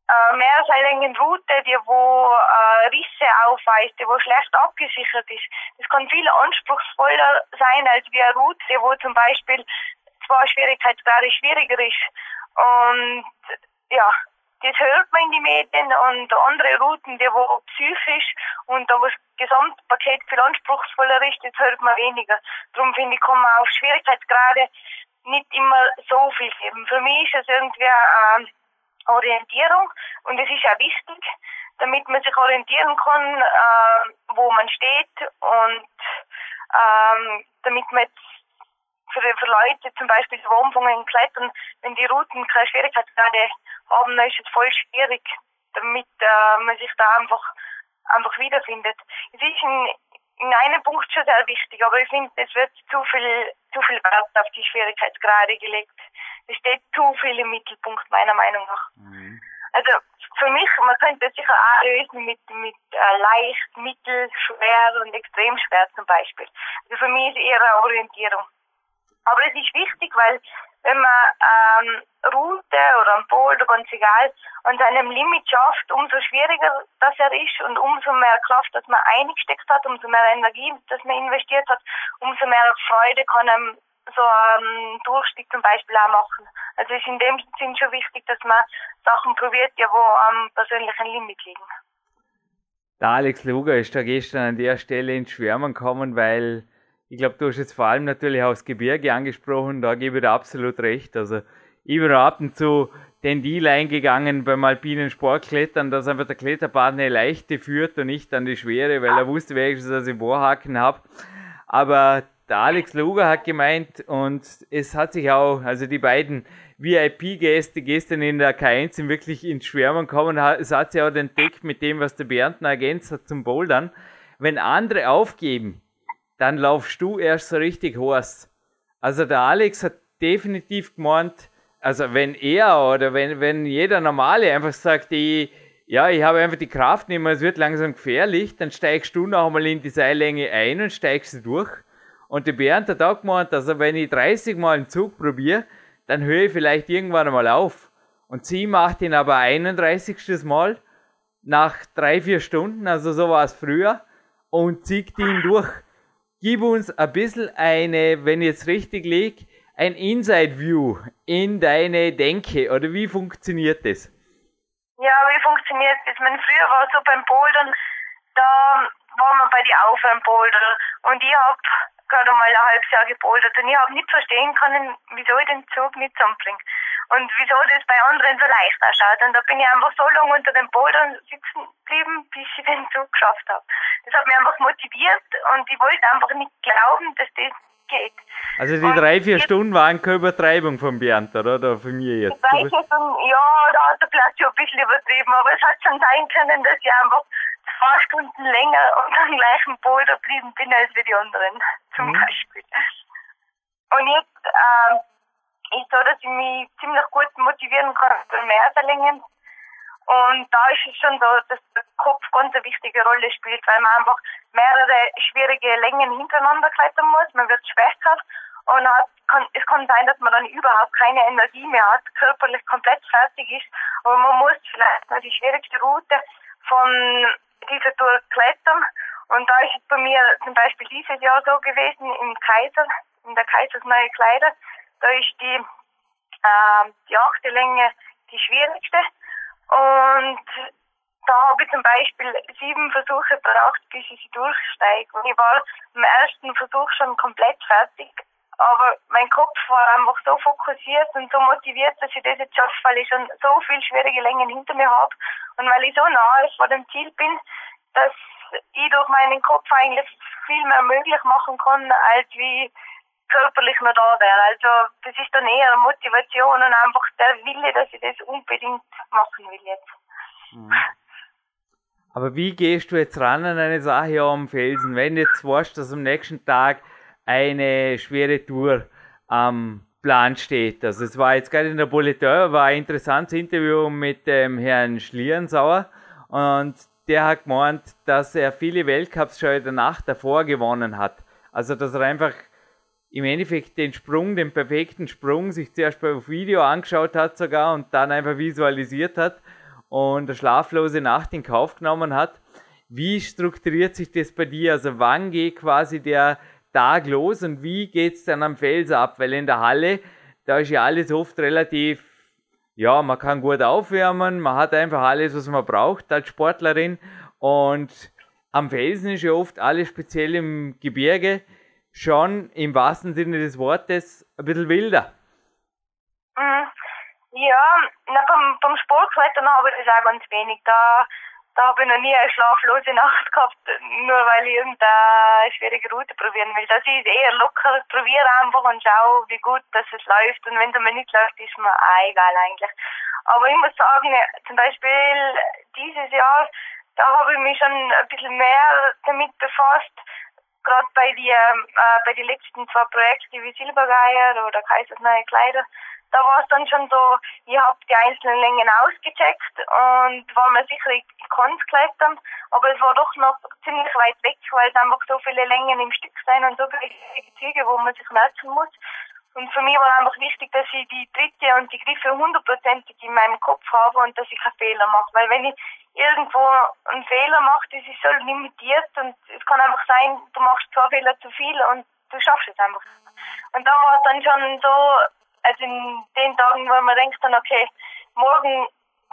äh, Meerseilängenroute, die wo äh, Risse aufweist, die wo schlecht abgesichert ist. Das kann viel anspruchsvoller sein als wie eine Route, die wo zum Beispiel zwei Schwierigkeitsgrade schwieriger ist. Und ja, das hört man in die Medien und andere Routen, die wo psychisch und da wo das Gesamtpaket viel anspruchsvoller ist, das hört man weniger. Darum finde ich, kann man auf Schwierigkeitsgrade nicht immer so viel geben. Für mich ist es irgendwie äh, Orientierung und es ist auch wichtig, damit man sich orientieren kann, äh, wo man steht und ähm, damit man für, für Leute zum Beispiel die Wohnwohnungen klettern, wenn die Routen keine Schwierigkeitsgrade haben, dann ist es voll schwierig, damit äh, man sich da einfach einfach wiederfindet. Es ist in, in einem Punkt schon sehr wichtig, aber ich finde, es wird zu viel zu viel Wert auf die Schwierigkeitsgrade gelegt. Es steht zu viel im Mittelpunkt meiner Meinung nach. Mhm. Also für mich, man könnte es sicher auch lösen mit, mit äh, leicht, mittel, schwer und extrem schwer zum Beispiel. Also für mich ist eher eine Orientierung. Aber es ist wichtig, weil wenn man ähm, Route oder ein Boulder, ganz egal, an seinem Limit schafft, umso schwieriger das er ist und umso mehr Kraft, dass man eingesteckt hat, umso mehr Energie, dass man investiert hat, umso mehr Freude kann einem so einen Durchstieg zum Beispiel auch machen. Also es ist in dem Sinn schon wichtig, dass man Sachen probiert, ja, wo am persönlichen Limit liegen. Der Alex Luger ist da gestern an der Stelle ins Schwärmen gekommen, weil ich glaube, du hast jetzt vor allem natürlich aufs Gebirge angesprochen, da gebe ich dir absolut recht. Also ich bin ab und zu den Deal eingegangen beim alpinen Sportklettern, dass einfach der Kletterpartner eine leichte führt und nicht dann die schwere, weil er wusste wenigstens, dass ich Bohrhaken habe. Aber der Alex Luger hat gemeint und es hat sich auch, also die beiden VIP-Gäste gestern in der K1 sind wirklich ins Schwärmen gekommen. Es hat sich auch entdeckt mit dem, was der Bernd ergänzt hat zum Bouldern. Wenn andere aufgeben, dann laufst du erst so richtig heiß. Also der Alex hat definitiv gemeint, also wenn er oder wenn, wenn jeder Normale einfach sagt, ich, ja, ich habe einfach die Kraft nicht mehr, es wird langsam gefährlich, dann steigst du noch einmal in die Seillänge ein und steigst durch. Und der Bernd hat auch gemeint, also wenn ich 30 Mal einen Zug probiere, dann höre ich vielleicht irgendwann einmal auf. Und sie macht ihn aber 31. Mal nach drei, vier Stunden, also so war es früher, und zieht ihn durch gib uns ein bisschen eine, wenn ich jetzt richtig liege, ein Inside View in deine Denke oder wie funktioniert das? Ja, wie funktioniert das? Man früher war so beim Bouldern, da war man bei den Aufwärmbouldern und ich habe gerade mal ein halbes Jahr gebouldert und ich habe nicht verstehen können, wieso ich den Zug nicht zusammenbringe und wieso das bei anderen so leicht ausschaut. Und da bin ich einfach so lange unter den Bouldern sitzen geblieben, bis ich den Zug geschafft habe. Das hat mich einfach motiviert und ich wollte einfach nicht glauben, dass das geht. Also die und drei, vier Stunden waren keine Übertreibung von Bernd, oder? oder von mir jetzt? Drei, vier Stunden, ja, da hat er vielleicht schon ein bisschen übertrieben, aber es hat schon sein können, dass ich einfach zwei Stunden länger unter dem gleichen Boulder geblieben bin als wie die anderen, zum mhm. Beispiel. Und jetzt, ähm, ist so, dass ich mich ziemlich gut motivieren kann für Mehrserlingen. Und da ist es schon so, dass der Kopf ganz eine wichtige Rolle spielt, weil man einfach mehrere schwierige Längen hintereinander klettern muss. Man wird schwächer und hat, kann, es kann sein, dass man dann überhaupt keine Energie mehr hat, körperlich komplett fertig ist. Aber man muss vielleicht noch die schwierigste Route von dieser Tour klettern. Und da ist es bei mir zum Beispiel dieses Jahr so gewesen, im Kaiser, in der Kaisers neue Kleider, da ist die, äh, die achte Länge die schwierigste. Und da habe ich zum Beispiel sieben Versuche gebraucht, bis ich sie durchsteige. Und ich war im ersten Versuch schon komplett fertig. Aber mein Kopf war einfach so fokussiert und so motiviert, dass ich das jetzt schaffe, weil ich schon so viele schwierige Längen hinter mir habe und weil ich so nahe vor dem Ziel bin, dass ich durch meinen Kopf eigentlich viel mehr möglich machen kann, als wie körperlich noch da wäre. Also das ist dann eher Motivation und einfach der Wille, dass ich das unbedingt machen will jetzt. Mhm. Aber wie gehst du jetzt ran an eine Sache am Felsen, wenn du jetzt weißt, dass am nächsten Tag eine schwere Tour am Plan steht? Also es war jetzt gerade in der Bulletin, war ein interessantes Interview mit dem Herrn Schlierensauer und der hat gemeint, dass er viele Weltcups schon in der Nacht davor gewonnen hat. Also dass er einfach im Endeffekt den Sprung, den perfekten Sprung, sich zuerst beim Video angeschaut hat sogar und dann einfach visualisiert hat und eine schlaflose Nacht in Kauf genommen hat. Wie strukturiert sich das bei dir? Also wann geht quasi der Tag los und wie geht's dann am Fels ab? Weil in der Halle, da ist ja alles oft relativ, ja, man kann gut aufwärmen, man hat einfach alles, was man braucht als Sportlerin und am Felsen ist ja oft alles speziell im Gebirge schon im wahrsten Sinne des Wortes ein bisschen wilder. Mhm. Ja, na, beim, beim Sportklettern habe ich das auch ganz wenig. Da da habe ich noch nie eine schlaflose Nacht gehabt, nur weil ich irgendeine schwierige Route probieren will. Das ist eher locker, probiere einfach und schau, wie gut dass es läuft. Und wenn es mir nicht läuft, ist mir auch egal eigentlich. Aber ich muss sagen, zum Beispiel dieses Jahr, da habe ich mich schon ein bisschen mehr damit befasst. Gerade bei die, äh, bei den letzten zwei Projekten wie Silbergeier oder Kaisers neue Kleider, da war es dann schon so, ich habe die einzelnen Längen ausgecheckt und war mir sicher, ich kann klettern, aber es war doch noch ziemlich weit weg, weil es einfach so viele Längen im Stück sind und so viele Züge, wo man sich merken muss. Und für mich war einfach wichtig, dass ich die Dritte und die Griffe hundertprozentig in meinem Kopf habe und dass ich keine Fehler mache. Weil wenn ich irgendwo einen Fehler mache, das ist so limitiert und es kann einfach sein, du machst zwei Fehler zu viel und du schaffst es einfach. Und da war es dann schon so, also in den Tagen, wo man denkt dann, okay, morgen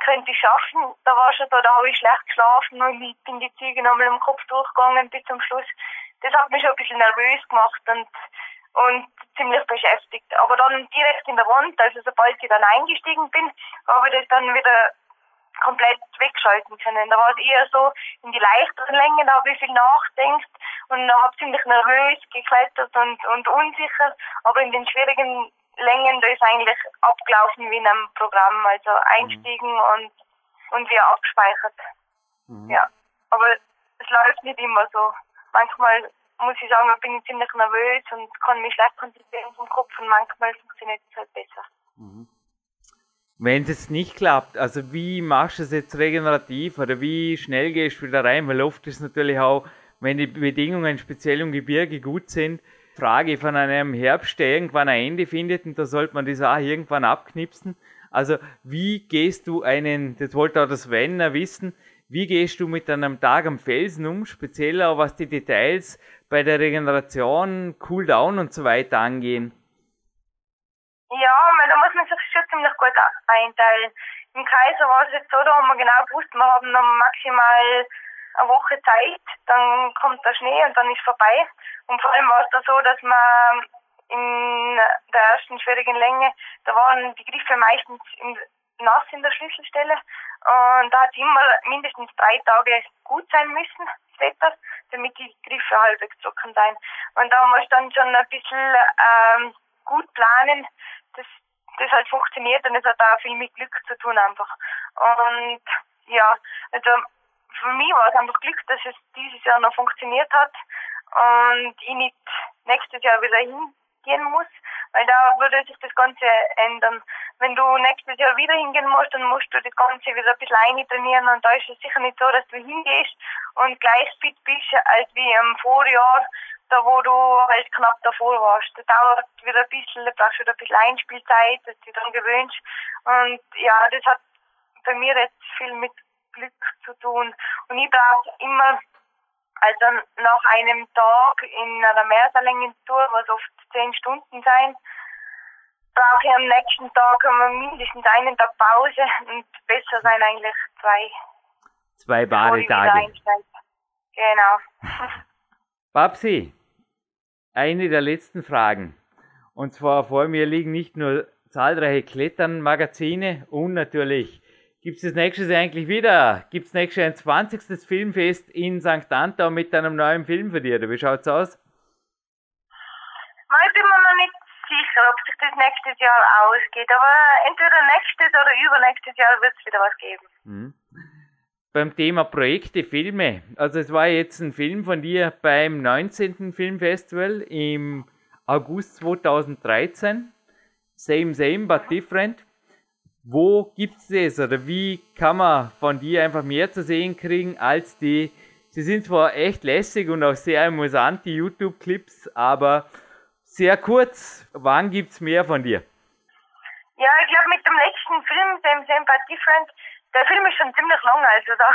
könnte ich schaffen, da war schon so, da habe ich schlecht geschlafen und ich bin die Züge nochmal im Kopf durchgegangen bis zum Schluss. Das hat mich schon ein bisschen nervös gemacht und und ziemlich beschäftigt. Aber dann direkt in der Wand, also sobald ich dann eingestiegen bin, habe ich das dann wieder komplett wegschalten können. Da war es eher so in die leichteren Längen, da habe ich viel nachdenkt und habe ziemlich nervös geklettert und, und unsicher. Aber in den schwierigen Längen, da ist eigentlich abgelaufen wie in einem Programm, also einstiegen mhm. und, und wieder abgespeichert. Mhm. Ja. Aber es läuft nicht immer so. Manchmal muss ich sagen, bin ich ziemlich nervös und kann mich schlecht konzentrieren vom Kopf und manchmal funktioniert es halt besser. Mhm. Wenn es nicht klappt, also wie machst du es jetzt regenerativ oder wie schnell gehst du wieder rein? Weil oft ist natürlich auch, wenn die Bedingungen speziell im Gebirge gut sind, Frage von einem Herbst, der irgendwann ein Ende findet und da sollte man das auch irgendwann abknipsen. Also wie gehst du einen, das wollte auch das Wenner wissen, wie gehst du mit einem Tag am Felsen um, speziell auch was die Details bei der Regeneration, Cooldown und so weiter angehen? Ja, da muss man sich schon ziemlich gut einteilen. Im Kaiser war es jetzt so, da haben wir genau gewusst, wir haben noch maximal eine Woche Zeit, dann kommt der Schnee und dann ist vorbei. Und vor allem war es da so, dass man in der ersten schwierigen Länge, da waren die Griffe meistens im, nass in der Schlüsselstelle und da hat immer mindestens drei Tage gut sein müssen, Wetter, damit die Griffe halbwegs trocken sein. Und da muss dann schon ein bisschen ähm, gut planen, dass das halt funktioniert und es hat auch viel mit Glück zu tun einfach. Und ja, also für mich war es einfach Glück, dass es dieses Jahr noch funktioniert hat und ich nicht nächstes Jahr wieder hingehen muss, weil da würde sich das Ganze ändern. Wenn du nächstes Jahr wieder hingehen musst, dann musst du das Ganze wieder ein bisschen eintrainieren und da ist es sicher nicht so, dass du hingehst und gleich fit bist als wie im Vorjahr, da wo du halt knapp davor warst. Das dauert wieder ein bisschen, da brauchst du wieder ein bisschen Einspielzeit, dass du dich dann gewöhnst und ja, das hat bei mir jetzt viel mit Glück zu tun. Und ich brauche immer, also nach einem Tag in einer Mehrserlängentour, was oft zehn Stunden sein, brauche ich am nächsten Tag mindestens einen Tag Pause und besser sein eigentlich zwei. Zwei bare Tage. Genau. Babsi, eine der letzten Fragen. Und zwar vor mir liegen nicht nur zahlreiche Kletternmagazine und natürlich Gibt es das nächste Jahr eigentlich wieder? Gibt es nächstes Jahr ein 20. Filmfest in St. Antau mit einem neuen Film für dich? Oder wie schaut's aus? Ich bin mir noch nicht sicher, ob sich das nächstes Jahr ausgeht. Aber entweder nächstes oder übernächstes Jahr wird es wieder was geben. Mhm. Beim Thema Projekte, Filme. Also es war jetzt ein Film von dir beim 19. Filmfestival im August 2013. Same, same, but different. Wo gibt's das oder wie kann man von dir einfach mehr zu sehen kriegen als die, sie sind zwar echt lässig und auch sehr amüsant, die YouTube-Clips, aber sehr kurz, wann gibt's mehr von dir? Ja, ich glaube mit dem letzten Film, dem Same But Different, der Film ist schon ziemlich lang, also da,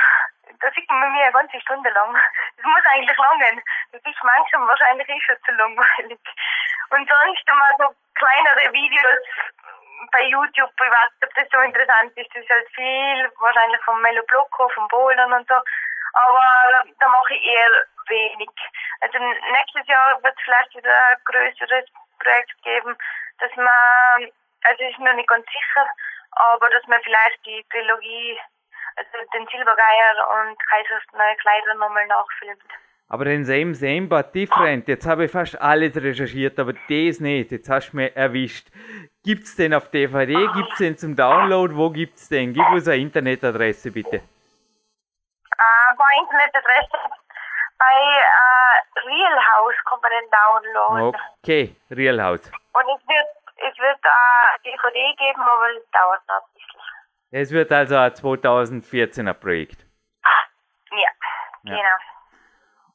da sieht man mir eine ganze Stunde lang. Das muss eigentlich langen. Das ist manchmal wahrscheinlich eh schon zu langweilig. Und sonst immer so kleinere Videos bei YouTube, ich weiß ob das so interessant ist, das ist halt viel, wahrscheinlich vom Melo Blocko, vom Bouldern und so, aber da mache ich eher wenig. Also nächstes Jahr wird es vielleicht wieder ein größeres Projekt geben, dass man, also ist noch nicht ganz sicher, aber dass man vielleicht die Trilogie also den Silbergeier und Kaisers neue Kleider nochmal nachfilmt. Aber den Same Same but Different, jetzt habe ich fast alles recherchiert, aber das nicht, jetzt hast du mich erwischt. Gibt's den auf DVD, gibt's den zum Download, wo gibt's den? Gib uns eine Internetadresse bitte. Äh, meine Internetadresse bei äh, Real House kann man den downloaden. Okay, Real House. Und es wird, es wird äh, DVD geben, aber es dauert noch ein bisschen. Es wird also ein 2014er Projekt. Ja, Ja. genau.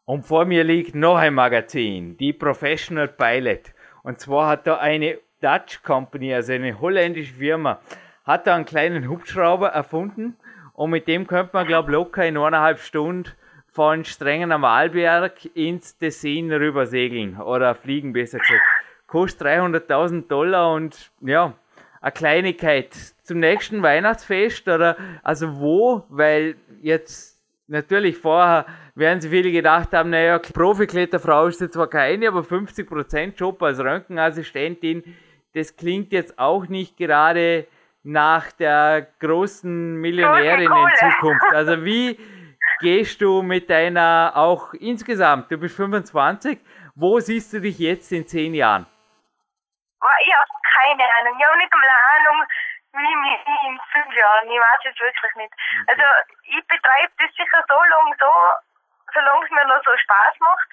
Und vor mir liegt noch ein Magazin, die Professional Pilot. Und zwar hat da eine Dutch Company, also eine holländische Firma, hat da einen kleinen Hubschrauber erfunden und mit dem könnte man, glaube locker in eineinhalb Stunden von Strengen am Arlberg ins Tessin rüber segeln oder fliegen, besser gesagt. Kostet 300.000 Dollar und ja, eine Kleinigkeit zum nächsten Weihnachtsfest oder also wo, weil jetzt natürlich vorher werden sich viele gedacht haben, naja, Profikletterfrau ist jetzt zwar keine, aber 50% Job als Röntgenassistentin, das klingt jetzt auch nicht gerade nach der großen Millionärin in. Zukunft. Also wie gehst du mit deiner auch insgesamt, du bist 25, wo siehst du dich jetzt in 10 Jahren? Ich habe keine Ahnung. Ich habe nicht einmal eine Ahnung, wie mich wie in fünf Jahren. Ich weiß es wirklich nicht. Also ich betreibe das sicher so lange so, solange es mir noch so Spaß macht.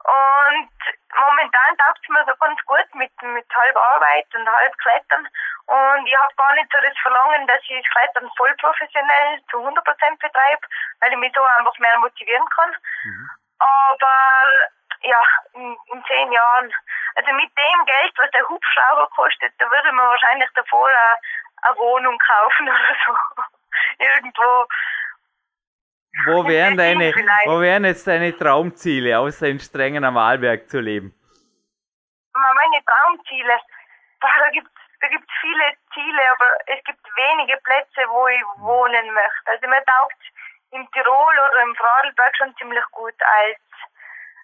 Und momentan taugt es mir so ganz gut mit, mit halb Arbeit und halb Klettern. Und ich habe gar nicht so das Verlangen, dass ich das Klettern voll professionell zu 100% betreibe, weil ich mich so einfach mehr motivieren kann. Aber ja, in, in zehn Jahren, also mit dem Geld, was der Hubschrauber kostet, da würde man wahrscheinlich davor eine, eine Wohnung kaufen oder so. Irgendwo. Wo wären deine, wo wären jetzt deine Traumziele, außer in Strengen am Arlberg zu leben? Meine Traumziele, da gibt's da gibt's viele Ziele, aber es gibt wenige Plätze, wo ich wohnen möchte. Also mir taugt im Tirol oder im Vorarlberg schon ziemlich gut als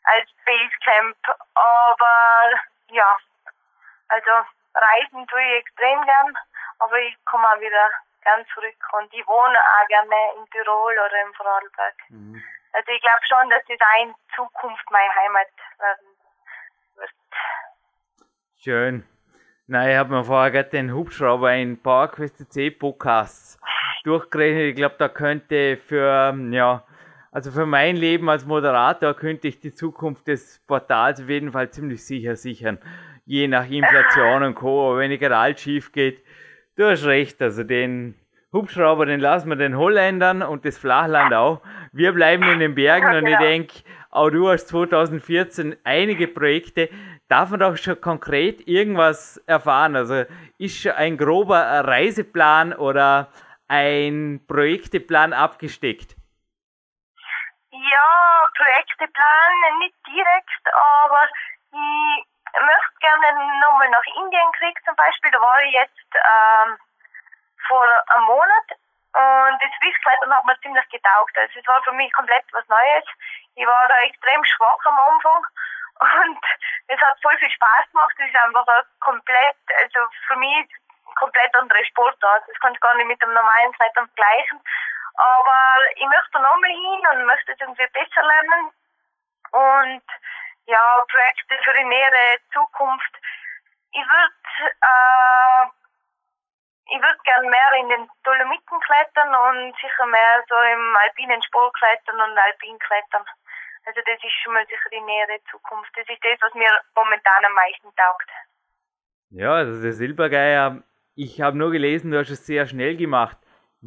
als Basecamp. Aber ja, also reisen tue ich extrem gern, aber ich komme auch wieder gern zurück und ich wohne auch gerne in Tirol oder im Vorarlberg. Also ich glaube schon, dass das auch in Zukunft meine Heimat werden wird. Schön. Na, ich habe mir vorher gerade den Hubschrauber in PowerQuest C Podcasts durchgerechnet. Ich glaube, da könnte für, ähm, ja, also für mein Leben als Moderator könnte ich die Zukunft des Portals auf jeden Fall ziemlich sicher sichern. Je nach Inflation und Co. Aber wenn ich gerade alt schief geht, du hast recht. Also den Hubschrauber, den lassen wir den Holländern und das Flachland auch. Wir bleiben in den Bergen Ja, und ich genau. denke, auch du hast 2014 einige Projekte. Darf man doch schon konkret irgendwas erfahren? Also ist schon ein grober Reiseplan oder ein Projekteplan abgesteckt? Ja, Projekte planen, nicht direkt, aber ich möchte gerne nochmal nach Indien kriegen zum Beispiel. Da war ich jetzt ähm, vor einem Monat und das Swissklettern hat mir ziemlich getaugt. Also es war für mich komplett was Neues. Ich war da extrem schwach am Anfang und es hat voll viel Spaß gemacht. Es ist einfach ein komplett, also für mich komplett andere Sportart. Das kann ich gar nicht mit dem normalen Klettern vergleichen. Aber ich möchte nochmal hin und möchte es irgendwie besser lernen. Und ja, Projekte für die nähere Zukunft. Ich würde äh, ich würde gern mehr in den Dolomiten klettern und sicher mehr so im alpinen Sport klettern und alpin klettern. Also das ist schon mal sicher die nähere Zukunft. Das ist das, was mir momentan am meisten taugt. Ja, also der Silbergeier, ich habe nur gelesen, du hast es sehr schnell gemacht.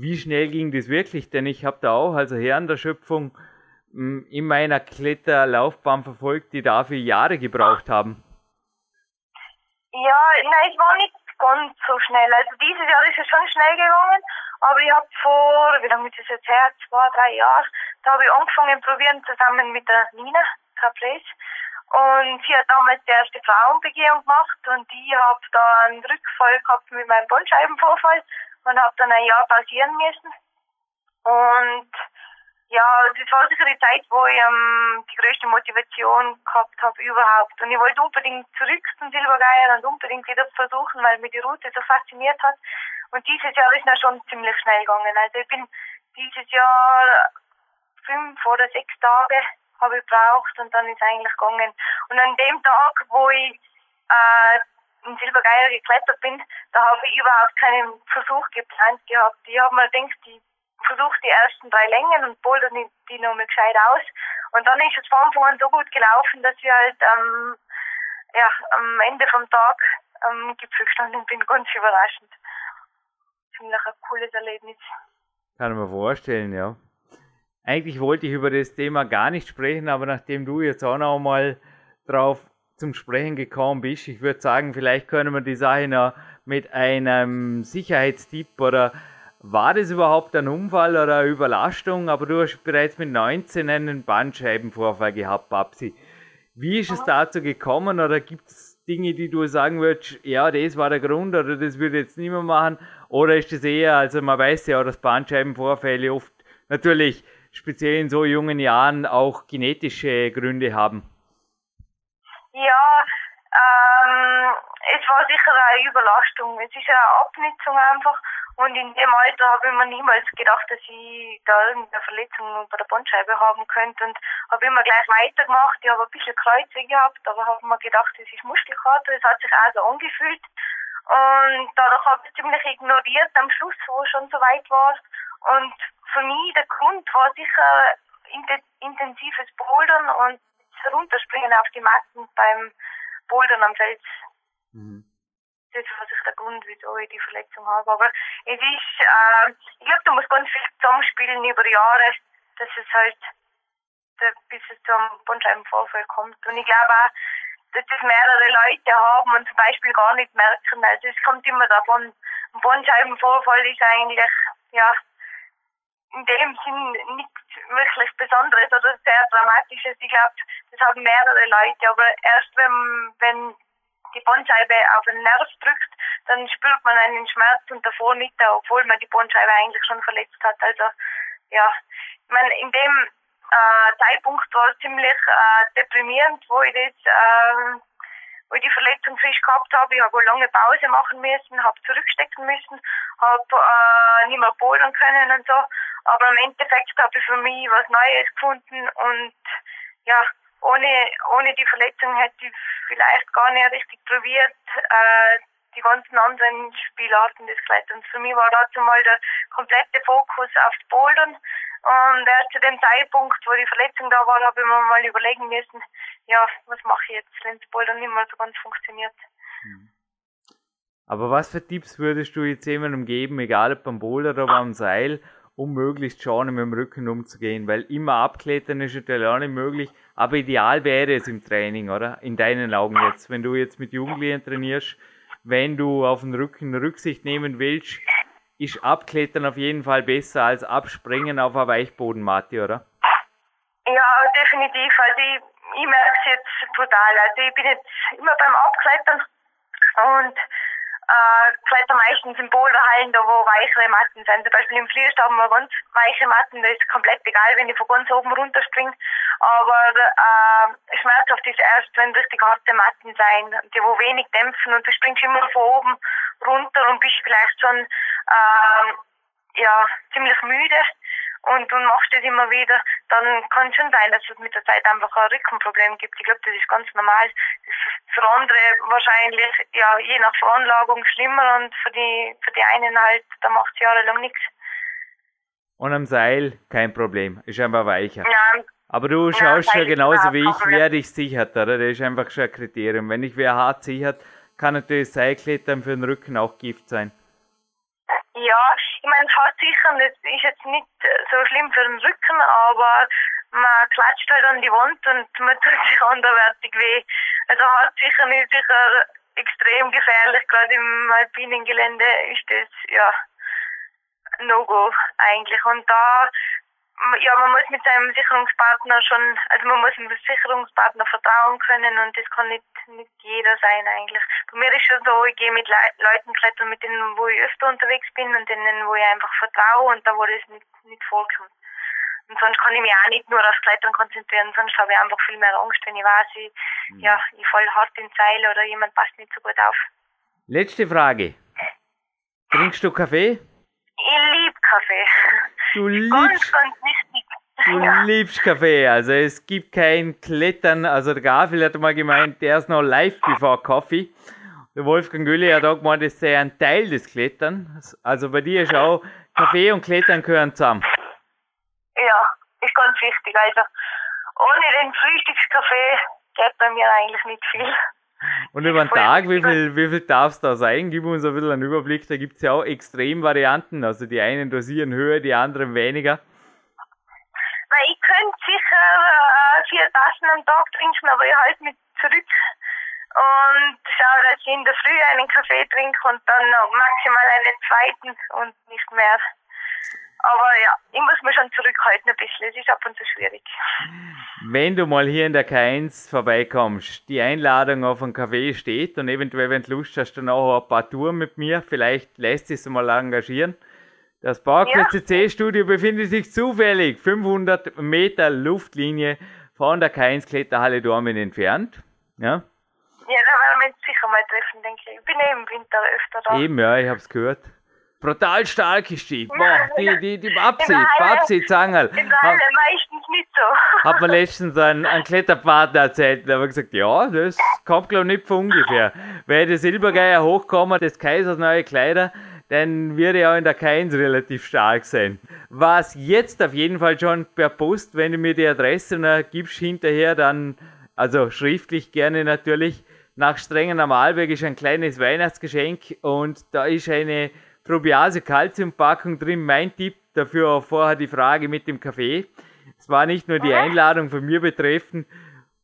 Wie schnell ging das wirklich? Denn ich habe da auch, also Herren der Schöpfung, m, in meiner Kletterlaufbahn verfolgt, die dafür Jahre gebraucht haben. Ja, nein, es war nicht ganz so schnell. Also dieses Jahr ist es schon schnell gegangen, aber ich habe vor, wie lange ist das jetzt her? Zwei, drei Jahre, da habe ich angefangen probieren zusammen mit der Nina Caprese. Und sie hat damals die erste Frauenbegehung gemacht und ich habe da einen Rückfall gehabt mit meinem Bandscheibenvorfall und habe dann ein Jahr pausieren müssen. Und ja, das war sicher die Zeit, wo ich ähm, die größte Motivation gehabt habe überhaupt. Und ich wollte unbedingt zurück zum Silbergeier und unbedingt wieder versuchen, weil mich die Route so fasziniert hat. Und dieses Jahr ist es schon ziemlich schnell gegangen. Also ich bin dieses Jahr fünf oder sechs Tage habe ich gebraucht und dann ist eigentlich gegangen. Und an dem Tag, wo ich äh, in Silbergeier geklettert bin, da habe ich überhaupt keinen Versuch geplant gehabt. Ich habe mir gedacht, ich versuche die ersten drei Längen und boulder die, die noch mal gescheit aus. Und dann ist es von Anfang an so gut gelaufen, dass ich halt ähm, ja, am Ende vom Tag am Gipfel gestanden bin, ganz überraschend. Ziemlich ein cooles Erlebnis. Kann man vorstellen, ja. Eigentlich wollte ich über das Thema gar nicht sprechen, aber nachdem du jetzt auch noch mal drauf zum Sprechen gekommen bist, ich würde sagen, vielleicht können wir die Sache noch mit einem Sicherheitstipp oder war das überhaupt ein Unfall oder eine Überlastung? Aber du hast bereits mit 19 einen Bandscheibenvorfall gehabt, Babsi. Wie ist es dazu gekommen oder gibt es Dinge, die du sagen würdest, ja, das war der Grund oder das würde ich jetzt nicht mehr machen? Oder ist es eher, also man weiß ja, dass Bandscheibenvorfälle oft natürlich speziell in so jungen Jahren auch genetische Gründe haben? Ja, ähm, es war sicher eine Überlastung. Es ist eine Abnutzung einfach. Und in dem Alter habe ich mir niemals gedacht, dass ich da irgendeine Verletzung bei der Bandscheibe haben könnte. Und habe immer gleich weitergemacht. Ich habe ein bisschen Kreuze gehabt, aber habe mir gedacht, das ist Muskelkater. Es hat sich auch so angefühlt. Und dadurch habe ich ziemlich ignoriert am Schluss, wo es schon so weit war. Und für mich der Grund war sicher intensives Bouldern und Herunterspringen auf die Matten beim Bouldern am Fels. Mhm. Das war sicher der Grund, wieso ich die Verletzung habe. Aber es ist, äh, ich glaube, du musst ganz viel zusammenspielen über Jahre, dass es halt, bis es zum Bandscheibenvorfall kommt. Und ich glaube auch, dass das mehrere Leute haben und zum Beispiel gar nicht merken. Also es kommt immer davon, ein Bandscheibenvorfall ist eigentlich, ja, in dem Sinn nichts wirklich Besonderes oder sehr Dramatisches. Ich glaube, das haben mehrere Leute, aber erst wenn, wenn die Bandscheibe auf den Nerv drückt, dann spürt man einen Schmerz und davor nicht, obwohl man die Bandscheibe eigentlich schon verletzt hat. Also ja, ich meine, in dem äh, Zeitpunkt war es ziemlich äh, deprimierend, wo ich das äh, wo ich die Verletzung frisch gehabt habe. Ich habe lange Pause machen müssen, habe zurückstecken müssen, habe äh, nicht mehr bouldern können und so. Aber im Endeffekt habe ich für mich was Neues gefunden und ja, ohne, ohne die Verletzung hätte ich vielleicht gar nicht richtig probiert, äh, die ganzen anderen Spielarten des Kletterns. Für mich war dazu mal der komplette Fokus aufs Bouldern. Und erst zu dem Zeitpunkt, wo die Verletzung da war, habe ich mir mal überlegen müssen, ja, was mache ich jetzt, wenn das Bouldern nicht mehr so ganz funktioniert. Hm. Aber was für Tipps würdest du jetzt jemandem geben, egal ob beim Boulder oder beim Seil, um möglichst schon mit dem Rücken umzugehen? Weil immer abklettern ist natürlich auch nicht möglich, aber ideal wäre es im Training, oder? In deinen Augen jetzt, wenn du jetzt mit Jugendlichen trainierst, wenn du auf den Rücken Rücksicht nehmen willst, ist Abklettern auf jeden Fall besser als Abspringen auf einer Weichbodenmatte, oder? Ja, definitiv. Also ich, ich merke es jetzt total. Also ich bin jetzt immer beim Abklettern und äh, kletter meistens in Boulderhallen, da wo weichere Matten sind. Zum Beispiel im Flierstab haben wir ganz weiche Matten, das ist komplett egal, wenn ich von ganz oben runterspringe. Aber äh, schmerzhaft ist erst, wenn richtig harte Matten sein, die wo wenig dämpfen und du springst immer von oben runter und bist vielleicht schon äh, ja, ziemlich müde und, und machst das immer wieder, dann kann es schon sein, dass es mit der Zeit einfach ein Rückenproblem gibt. Ich glaube, das ist ganz normal. Das ist für andere wahrscheinlich, ja, je nach Veranlagung schlimmer und für die, für die einen halt, da macht es jahrelang nichts. Und am Seil kein Problem, ist einfach weicher. Ja, aber du schaust ja genauso wie ich, wer dich sichert, oder? Das ist einfach schon ein Kriterium. Wenn dich wer hart sichert, kann natürlich Seilklettern für den Rücken auch Gift sein. Ja, ich meine, hart sichern, das ist jetzt nicht so schlimm für den Rücken, aber man klatscht halt an die Wand und man tut sich anderweitig weh. Also hart sichern ist sicher extrem gefährlich, gerade im alpinen Gelände ist das, ja, No-Go eigentlich. Und da ja, man muss mit seinem Sicherungspartner schon, also man muss dem Sicherungspartner vertrauen können und das kann nicht, nicht jeder sein eigentlich. Bei mir ist schon so, ich gehe mit Le Leuten klettern, mit denen, wo ich öfter unterwegs bin und denen, wo ich einfach vertraue und da, wo das nicht, nicht vorkommt. Und sonst kann ich mich auch nicht nur aufs Klettern konzentrieren, sonst habe ich einfach viel mehr Angst, wenn ich weiß, ich, mhm. ja, ich falle hart ins Seil oder jemand passt nicht so gut auf. Letzte Frage. Trinkst du Kaffee? Ich liebe Kaffee. Du liebst, du liebst Kaffee. Also es gibt kein Klettern. Also der Gabriel hat mal gemeint, der ist noch live before Coffee. Der Wolfgang Gülli hat auch gemeint, das sei ein Teil des Kletterns. Also bei dir ist auch Kaffee und Klettern gehören zusammen. ja, ist ganz wichtig. Also ohne den Frühstückskaffee geht bei mir eigentlich nicht viel. Und über den Tag, wie viel, wie viel darf es da sein? Gib uns ein bisschen einen Überblick. Da gibt es ja auch Extremvarianten. Also die einen dosieren höher, die anderen weniger. Weil ich könnte sicher äh, vier Tassen am Tag trinken, aber ich halte mich zurück und schaue, dass ich in der Früh einen Kaffee trinke und dann noch maximal einen zweiten und nicht mehr. Aber ja, ich muss mich schon zurückhalten ein bisschen. Es ist ab und zu schwierig. Wenn du mal hier in der K1 vorbeikommst, die Einladung auf einen Kaffee steht und eventuell, wenn du Lust hast, dann auch ein paar Touren mit mir, vielleicht lässt sich mal engagieren. Das Parkplatz Ja. CC-Studio befindet sich zufällig 500 Meter Luftlinie von der K1 Kletterhalle Dormen entfernt. Ja, Ja, da werden wir uns sicher mal treffen, denke ich. Ich bin eh im Winter öfter da. eben, ja, ich hab's gehört. Brutal stark ist die. Boah, die, die, die Babsi, Halle- Babsi Zangerl. Halle meistens nicht so. Hat mir letztens ein, ein Kletterpartner erzählt, der hat gesagt, ja, das kommt glaube ich nicht von ungefähr. Wäre der Silbergeier hochkommen, des Kaisers neue Kleider, dann würde er auch in der K1 relativ stark sein. Was jetzt auf jeden Fall schon per Post, wenn du mir die Adresse noch gibst hinterher, dann, also schriftlich gerne natürlich, nach Strengen am Arlberg ist ein kleines Weihnachtsgeschenk und da ist eine Probiase Calciumpackung drin. Mein Tipp dafür auch vorher die Frage mit dem Kaffee. Es war nicht nur die Einladung von mir betreffend.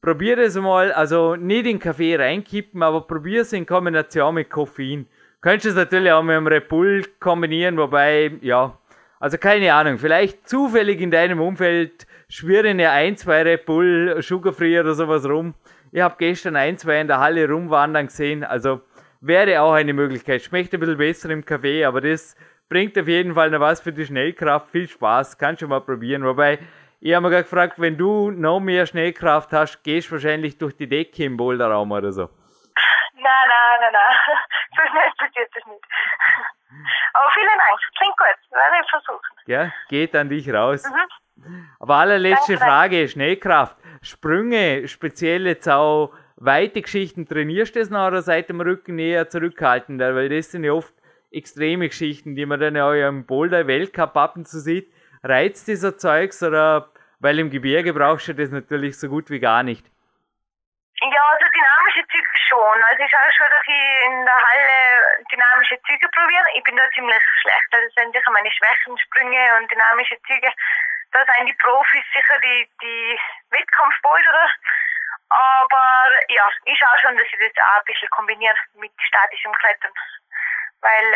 Probier es mal, also nicht in Kaffee reinkippen, aber probier es in Kombination mit Koffein. Könntest es natürlich auch mit einem Red Bull kombinieren, wobei, ja, also keine Ahnung, vielleicht zufällig in deinem Umfeld schwirren ja ein, zwei Red Bull, Sugarfree oder sowas rum. Ich habe gestern ein, zwei in der Halle rumwandern gesehen, also wäre auch eine Möglichkeit. Schmeckt ein bisschen besser im Kaffee, aber das bringt auf jeden Fall noch was für die Schnellkraft. Viel Spaß, kannst du mal probieren. Wobei, ich habe mir gerade gefragt, wenn du noch mehr Schnellkraft hast, gehst du wahrscheinlich durch die Decke im Boulderraum oder so. Nein, nein, nein, nein. So schnell passiert das nicht. Aber vielen Dank. Klingt gut. Werde ich versuchen. Ja, geht an dich raus. Mhm. Aber allerletzte Danke. Frage, Schnellkraft. Sprünge, speziell jetzt auch weite Geschichten, trainierst du das noch oder seit dem Rücken eher zurückhaltender? Weil das sind ja oft extreme Geschichten, die man dann ja auch im Boulder Weltcup ab und zu sieht. Reizt dieser Zeugs oder, weil im Gebirge brauchst du das natürlich so gut wie gar nicht. Ja, also dynamische Züge schon. Also ich schaue schon, dass ich in der Halle dynamische Züge probiere. Ich bin da ziemlich schlecht. Also das sind sicher meine Schwächen, Sprünge und dynamische Züge. Da sind die Profis sicher die, die Wettkampfboulderer. Aber ja, ich schaue schon, dass ich das auch ein bisschen kombiniere mit statischem Klettern. Weil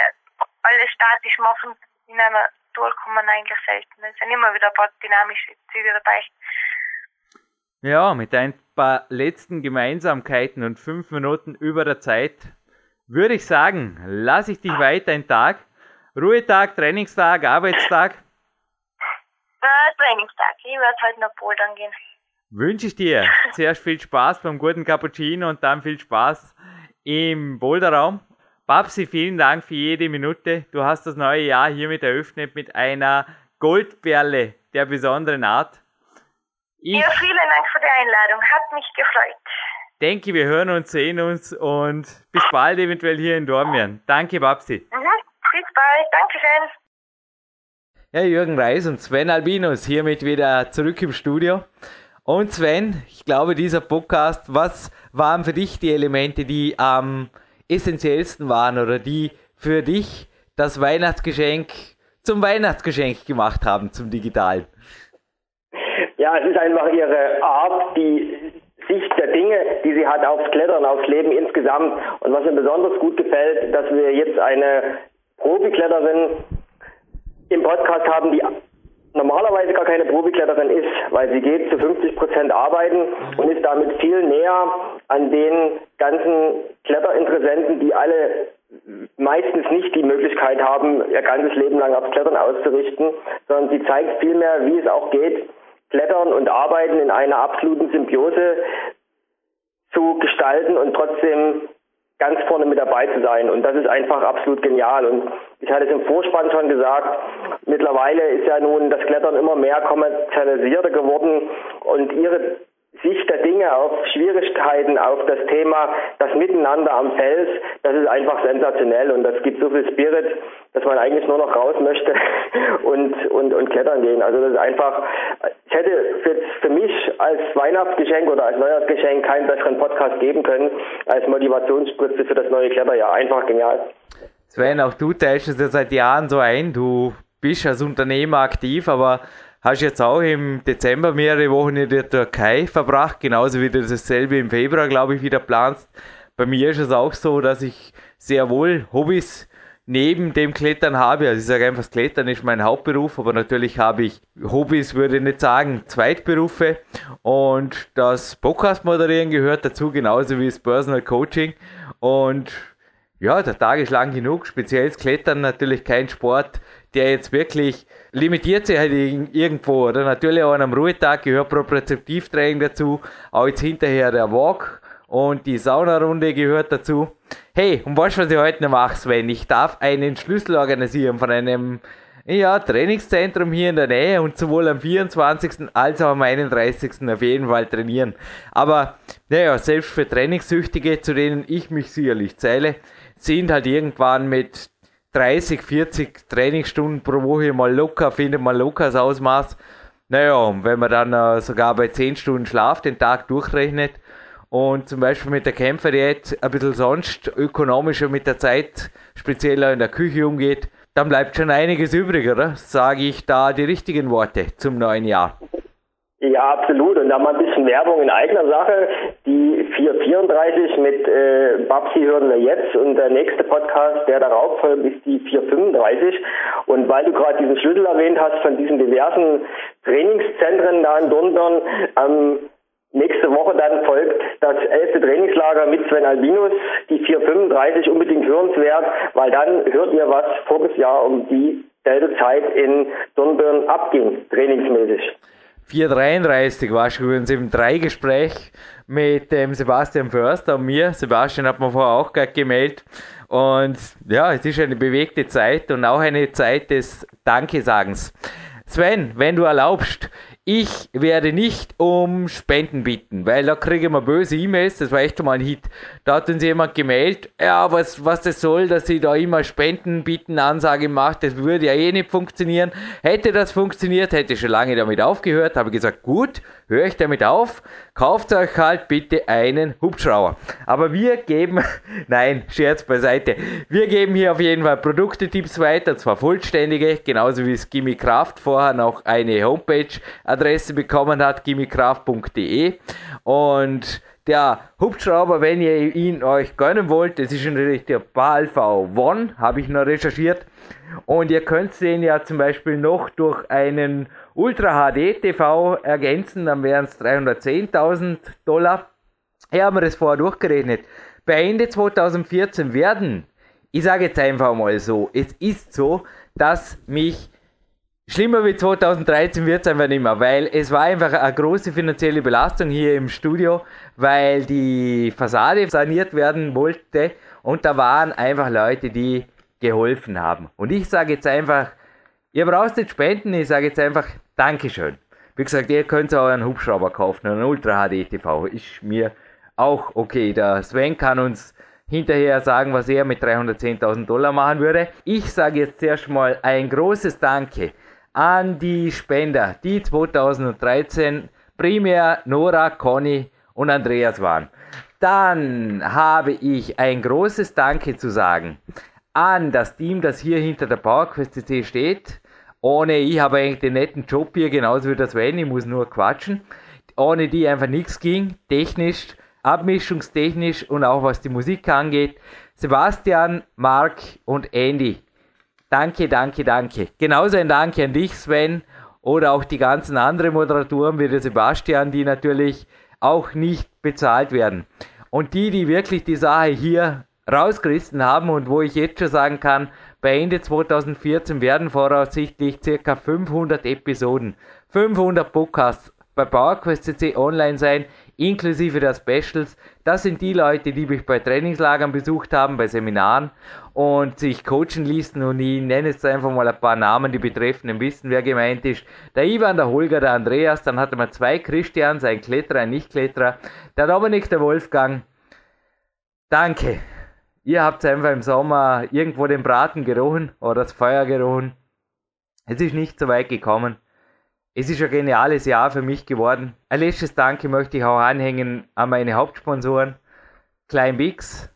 alles statisch machen in einer Tour kann man eigentlich selten. Es sind immer wieder ein paar dynamische Züge dabei. Ja, mit ein paar letzten Gemeinsamkeiten und fünf Minuten über der Zeit würde ich sagen, lasse ich dich weiter einen Tag. Ruhetag, Trainingstag, Arbeitstag. Äh, Trainingstag. Ich werde heute noch bouldern gehen. Wünsche ich dir zuerst viel Spaß beim guten Cappuccino und dann viel Spaß im Boulderraum. Babsi, vielen Dank für jede Minute. Du hast das neue Jahr hiermit eröffnet mit einer Goldperle der besonderen Art. Ich Ja, vielen Dank für die Einladung. Hat mich gefreut. denke, wir hören uns, sehen uns und bis bald eventuell hier in Dormien. Danke, Babsi. Mhm. Bis bald. Dankeschön. Ja, Jürgen Reis und Sven Albinus hiermit wieder zurück im Studio. Und Sven, ich glaube, dieser Podcast, was waren für dich die Elemente, die am essentiellsten waren oder die für dich das Weihnachtsgeschenk zum Weihnachtsgeschenk gemacht haben, zum Digitalen? Ja, es ist einfach ihre Art, die Sicht der Dinge, die sie hat aufs Klettern, aufs Leben insgesamt. Und was mir besonders gut gefällt, dass wir jetzt eine Profikletterin im Podcast haben, die normalerweise gar keine Profikletterin ist, weil sie geht zu 50 Prozent arbeiten und ist damit viel näher an den ganzen Kletterinteressenten, die alle meistens nicht die Möglichkeit haben, ihr ganzes Leben lang aufs Klettern auszurichten, sondern sie zeigt vielmehr, wie es auch geht, Klettern und Arbeiten in einer absoluten Symbiose zu gestalten und trotzdem ganz vorne mit dabei zu sein. Und das ist einfach absolut genial. Und ich hatte es im Vorspann schon gesagt, mittlerweile ist ja nun das Klettern immer mehr kommerzialisierter geworden und ihre Sicht der Dinge auf Schwierigkeiten, auf das Thema, das Miteinander am Fels, das ist einfach sensationell und das gibt so viel Spirit, dass man eigentlich nur noch raus möchte und, und, und klettern gehen. Also das ist einfach, ich hätte für, für mich als Weihnachtsgeschenk oder als Neujahrsgeschenk keinen besseren Podcast geben können als Motivationsspritze für das neue Kletterjahr. Einfach genial. Sven, auch du teilst es ja seit Jahren so ein, du bist als Unternehmer aktiv, aber hast jetzt auch im Dezember mehrere Wochen in der Türkei verbracht, genauso wie du dasselbe im Februar, glaube ich, wieder planst. Bei mir ist es auch so, dass ich sehr wohl Hobbys neben dem Klettern habe. Also ich sage einfach, das Klettern ist mein Hauptberuf, aber natürlich habe ich Hobbys, würde ich nicht sagen, Zweitberufe. Und das Podcast moderieren gehört dazu, genauso wie das Personal Coaching. Und ja, der Tag ist lang genug. Speziell das Klettern natürlich kein Sport, der jetzt wirklich limitiert sich halt irgendwo. Oder natürlich auch an einem Ruhetag gehört Propriozeptivtraining dazu. Auch jetzt hinterher der Walk und die Saunarunde gehört dazu. Hey, und weißt du, was ich heute noch mache, Sven? Ich darf einen Schlüssel organisieren von einem ja, Trainingszentrum hier in der Nähe und sowohl am 24. als auch am 31. auf jeden Fall trainieren. Aber naja, selbst für Trainingssüchtige, zu denen ich mich sicherlich zähle, sind halt irgendwann mit 30, 40 Trainingsstunden pro Woche mal locker, findet man locker das Ausmaß. Naja, und wenn man dann äh, sogar bei 10 Stunden Schlaf den Tag durchrechnet und zum Beispiel mit der Kämpferdiät ein bisschen sonst ökonomischer mit der Zeit, speziell auch in der Küche umgeht, dann bleibt schon einiges übrig, oder? Sage ich da die richtigen Worte zum neuen Jahr. Ja, absolut. Und da mal ein bisschen Werbung in eigener Sache. Die 434 mit äh, Babsi hören wir jetzt und der nächste Podcast, der darauf folgt, ist die 435. Und weil du gerade diesen Schlüssel erwähnt hast von diesen diversen Trainingszentren da in Dornbirn, ähm, nächste Woche dann folgt das elfte Trainingslager mit Sven Albinus, die 435 unbedingt hörenswert, weil dann hört ihr, was voriges Jahr um dieselbe Zeit in Dornbirn abging, trainingsmäßig. 433 war schon übrigens im Dreigespräch mit dem Sebastian Förster und mir. Sebastian hat mir vorher auch gerade gemeldet. Und ja, es ist eine bewegte Zeit und auch eine Zeit des Dankesagens. Sven, wenn du erlaubst, ich werde nicht um Spenden bitten, weil da kriegen wir böse E-Mails, das war echt mal ein Hit. Da hat uns jemand gemeldet, ja, was, was das soll, dass sie da immer Spenden bitten, Ansage macht, das würde ja eh nicht funktionieren. Hätte das funktioniert, hätte ich schon lange damit aufgehört, habe gesagt, gut, höre ich damit auf, kauft euch halt bitte einen Hubschrauber. Aber wir geben, nein, Scherz beiseite, wir geben hier auf jeden Fall Produktetipps weiter, zwar vollständige, genauso wie es Gimme Kraft vorher noch eine Homepage-Adresse bekommen hat, gimmicraft.de und der Hubschrauber, wenn ihr ihn euch gönnen wollt, das ist natürlich der Bal V1, habe ich noch recherchiert. Und ihr könnt den ja zum Beispiel noch durch einen Ultra HD TV ergänzen, dann wären es 310.000 Dollar. Ich habe mir das vorher durchgerechnet. Bei Ende 2014 werden, ich sage jetzt einfach mal so, es ist so, dass mich Schlimmer wie 2013 wird es einfach nicht mehr, weil es war einfach eine große finanzielle Belastung hier im Studio, weil die Fassade saniert werden wollte und da waren einfach Leute, die geholfen haben. Und ich sage jetzt einfach, ihr braucht nicht spenden, ich sage jetzt einfach Dankeschön. Wie gesagt, ihr könnt auch einen Hubschrauber kaufen, einen Ultra HD TV, ist mir auch okay. Der Sven kann uns hinterher sagen, was er mit 310.000 Dollar machen würde. Ich sage jetzt erst mal ein großes Danke an die Spender, die 2013 primär Nora, Conny und Andreas waren. Dann habe ich ein großes Danke zu sagen an das Team, das hier hinter der PowerQuest CC steht. Ohne ich habe eigentlich den netten Job hier, genauso wie das Sven, ich muss nur quatschen. Ohne die einfach nichts ging, technisch, abmischungstechnisch und auch was die Musik angeht. Sebastian, Marc und Andy, Danke, danke, danke. Genauso ein Danke an dich, Sven, oder auch die ganzen anderen Moderatoren wie der Sebastian, die natürlich auch nicht bezahlt werden. Und die, die wirklich die Sache hier rausgerissen haben und wo ich jetzt schon sagen kann, bei Ende 2014 werden voraussichtlich circa 500 Episoden, 500 Podcasts bei PowerQuest CC online sein. Inklusive der Specials. Das sind die Leute, die mich bei Trainingslagern besucht haben, bei Seminaren und sich coachen ließen. Und ich nenne jetzt einfach mal ein paar Namen, die Betreffenden wissen, wer gemeint ist. Der Ivan, der Holger, der Andreas, dann hatte man zwei Christians, ein Kletterer, ein Nicht-Kletterer, der Dominik, der Wolfgang. Danke. Ihr habt einfach im Sommer irgendwo den Braten gerochen oder das Feuer gerochen. Es ist nicht so weit gekommen. Es ist ein geniales Jahr für mich geworden. Ein letztes Danke möchte ich auch anhängen an meine Hauptsponsoren. Klein Bix,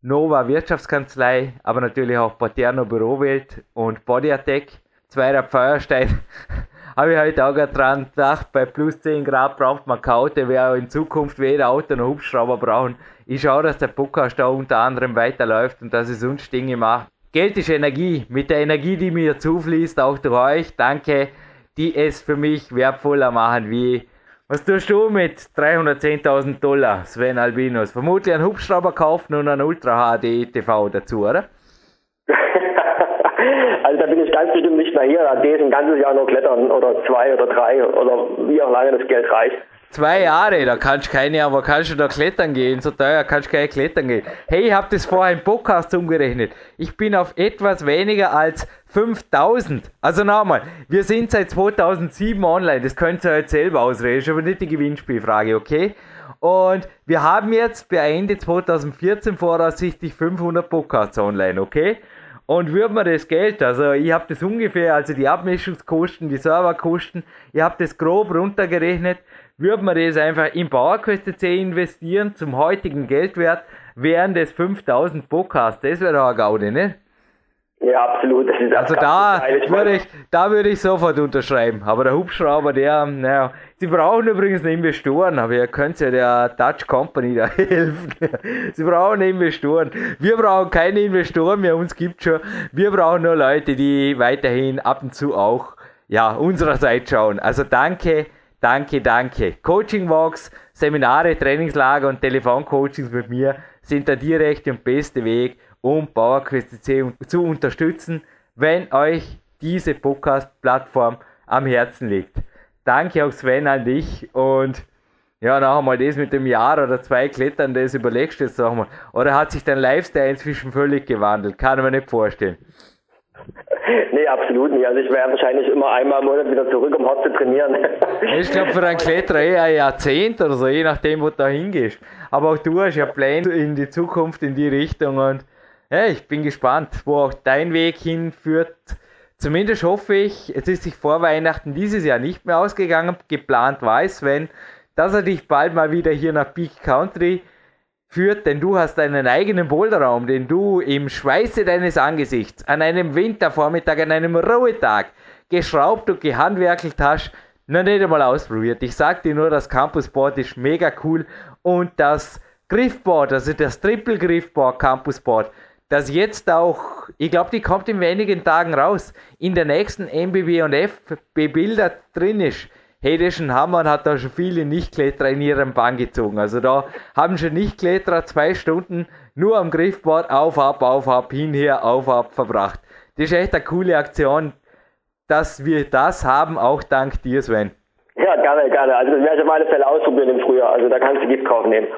Nova Wirtschaftskanzlei, aber natürlich auch Paterno Bürowelt und Body Attack. Zweiter Feuerstein. Habe ich heute auch dran gedacht, bei plus 10 Grad braucht man Kaute, wer in Zukunft weder Auto noch Hubschrauber brauchen. Ich schaue, dass der Podcast da unter anderem weiterläuft und dass es uns Dinge macht. Geld ist Energie. Mit der Energie, die mir zufließt, auch durch euch, danke die es für mich wertvoller machen, wie was tust du mit 310.000 Dollar, Sven Albinos? Vermutlich einen Hubschrauber kaufen und einen Ultra HD TV dazu, oder? also da bin ich ganz bestimmt nicht mehr hier. Da ist ein ganzes Jahr noch klettern oder zwei oder drei oder wie auch lange das Geld reicht. Zwei Jahre, da kannst du keine, aber kannst du da klettern gehen? So teuer kannst du keine klettern gehen. Hey, ich habe das vorher im Podcast umgerechnet. Ich bin auf etwas weniger als 5000. Also nochmal, wir sind seit 2007 online. Das könnt ihr jetzt selber ausreden, ist aber nicht die Gewinnspielfrage, okay? Und wir haben jetzt bei Ende 2014 voraussichtlich 500 Podcasts online, okay? Und würde man das Geld, also ich habe das ungefähr, also die Abmischungskosten, die Serverkosten, ich habe das grob runtergerechnet, würde man das einfach in PowerQuest C investieren zum heutigen Geldwert, wären das 5000 Podcasts. Das wäre doch eine Gaude, ne? Ja, absolut. Also da würde ich, da würde ich sofort unterschreiben. Aber der Hubschrauber, der, naja, sie brauchen übrigens Investoren, aber ihr könnt ja der Dutch Company da helfen. sie brauchen Investoren. Wir brauchen keine Investoren mehr, uns gibt schon. Wir brauchen nur Leute, die weiterhin ab und zu auch, ja, unsererseits schauen. Also danke Danke, danke. Coaching Walks, Seminare, Trainingslager und Telefoncoachings mit mir sind der direkte und beste Weg, um PowerQuest zu unterstützen, wenn euch diese Podcast-Plattform am Herzen liegt. Danke auch Sven an dich und ja, noch einmal das mit dem Jahr oder zwei Klettern, das überlegst du jetzt noch mal. Oder hat sich dein Lifestyle inzwischen völlig gewandelt? Kann man nicht vorstellen. Nee, absolut nicht. Also ich wäre wahrscheinlich immer einmal im Monat wieder zurück, um hart zu trainieren. Ich glaube für einen Kletterer eher ein Jahrzehnt oder so, je nachdem, wo du da hingehst. Aber auch du hast ja Pläne in die Zukunft, in die Richtung und ja, ich bin gespannt, wo auch dein Weg hinführt. Zumindest hoffe ich, es ist sich vor Weihnachten dieses Jahr nicht mehr ausgegangen. Geplant war es, wenn, dass er dich bald mal wieder hier nach Peak Country führt, denn du hast einen eigenen Boulderraum, den du im Schweiße deines Angesichts an einem Wintervormittag, an einem Ruhetag geschraubt und gehandwerkelt hast, noch nicht einmal ausprobiert. Ich sag dir nur, das Campusboard ist mega cool und das Griffboard, also das Triple Griffboard Campusboard, das jetzt auch, ich glaube, die kommt in wenigen Tagen raus, in der nächsten MBB und F bebildert drin ist Hedischen Hammer hat da schon viele Nichtkletterer in ihren Bann gezogen. Also da haben schon Nichtkletterer zwei Stunden nur am Griffboard auf, ab, auf, ab, hin, her, auf, ab verbracht. Das ist echt eine coole Aktion, dass wir das haben, auch dank dir, Sven. Ja, gerne, gerne. Also das werde ich auf alle Fälle ausprobieren im Frühjahr. Also da kannst du Giftkauf nehmen.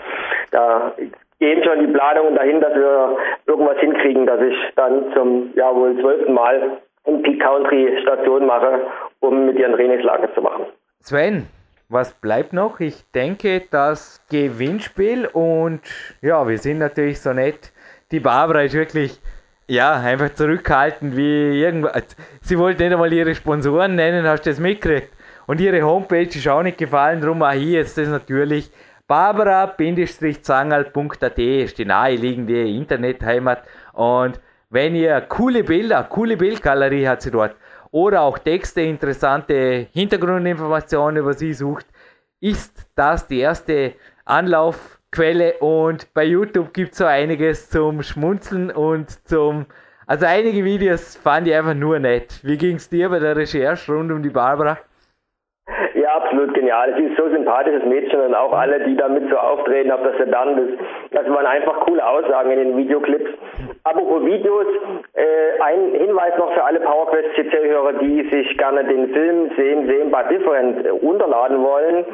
Da gehen schon die Planungen dahin, dass wir irgendwas hinkriegen, dass ich dann zum, ja wohl zwölften Mal in Peak Country Station mache, um mit ihren Trainingslager zu machen. Sven, was bleibt noch? Ich denke, das Gewinnspiel und ja, wir sind natürlich so nett. Die Barbara ist wirklich, ja, einfach zurückhaltend wie irgendwas. Sie wollte nicht einmal ihre Sponsoren nennen, hast du das mitgekriegt? Und ihre Homepage ist auch nicht gefallen, darum auch hier jetzt das natürlich. Barbara-zangal.at ist die naheliegende Internetheimat und wenn ihr coole Bilder, coole Bildgalerie hat sie dort, oder auch Texte, interessante Hintergrundinformationen über sie sucht, ist das die erste Anlaufquelle und bei YouTube gibt es so einiges zum Schmunzeln und zum also einige Videos fand ich einfach nur nett. Wie ging es dir bei der Recherche rund um die Barbara? Absolut genial. Sie ist so sympathisches Mädchen und auch alle, die damit so auftreten, ob das der Dan ist. Das waren einfach coole Aussagen in den Videoclips. Apropos Videos, äh, ein Hinweis noch für alle PowerQuest CC-Hörer, die sich gerne den Film sehen, sehen by Different runterladen wollen.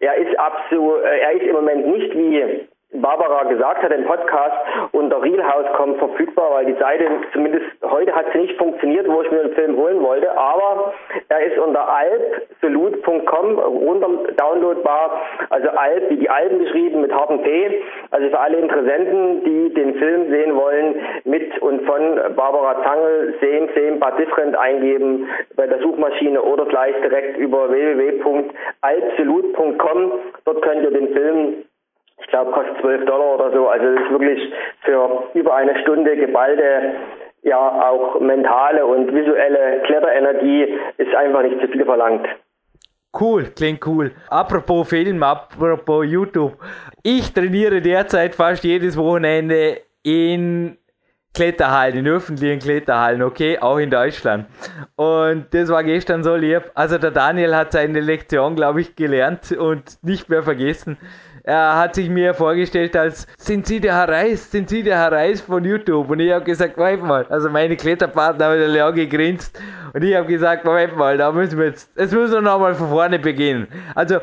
Er ist absolut, äh, er ist im Moment nicht wie Barbara gesagt hat im Podcast unter Realhouse.com verfügbar, weil die Seite zumindest heute hat sie nicht funktioniert, wo ich mir den Film holen wollte, aber er ist unter alpsolute.com runter downloadbar, also Alp wie die Alpen geschrieben mit harten P, also für alle Interessenten, die den Film sehen wollen, mit und von Barbara Zangel sehen, sehen, Bad Different eingeben bei der Suchmaschine oder gleich direkt über www.alpsolute.com, dort könnt ihr den Film ich glaube, kostet 12 Dollar oder so. Also das ist wirklich für über eine Stunde geballte, ja auch mentale und visuelle Kletterenergie ist einfach nicht zu viel verlangt. Cool, klingt cool. Apropos Film, apropos YouTube. Ich trainiere derzeit fast jedes Wochenende in Kletterhallen, in öffentlichen Kletterhallen, okay, auch in Deutschland. Und das war gestern so lieb. Also der Daniel hat seine Lektion, glaube ich, gelernt und nicht mehr vergessen. Er hat sich mir vorgestellt als, sind Sie der Herr Reis? Sind Sie der Herr Reis von YouTube? Und ich habe gesagt, Moment mal. Also meine Kletterpartner haben alle gegrinst. Und ich habe gesagt, Moment mal, da müssen wir jetzt, jetzt müssen wir nochmal von vorne beginnen. Also,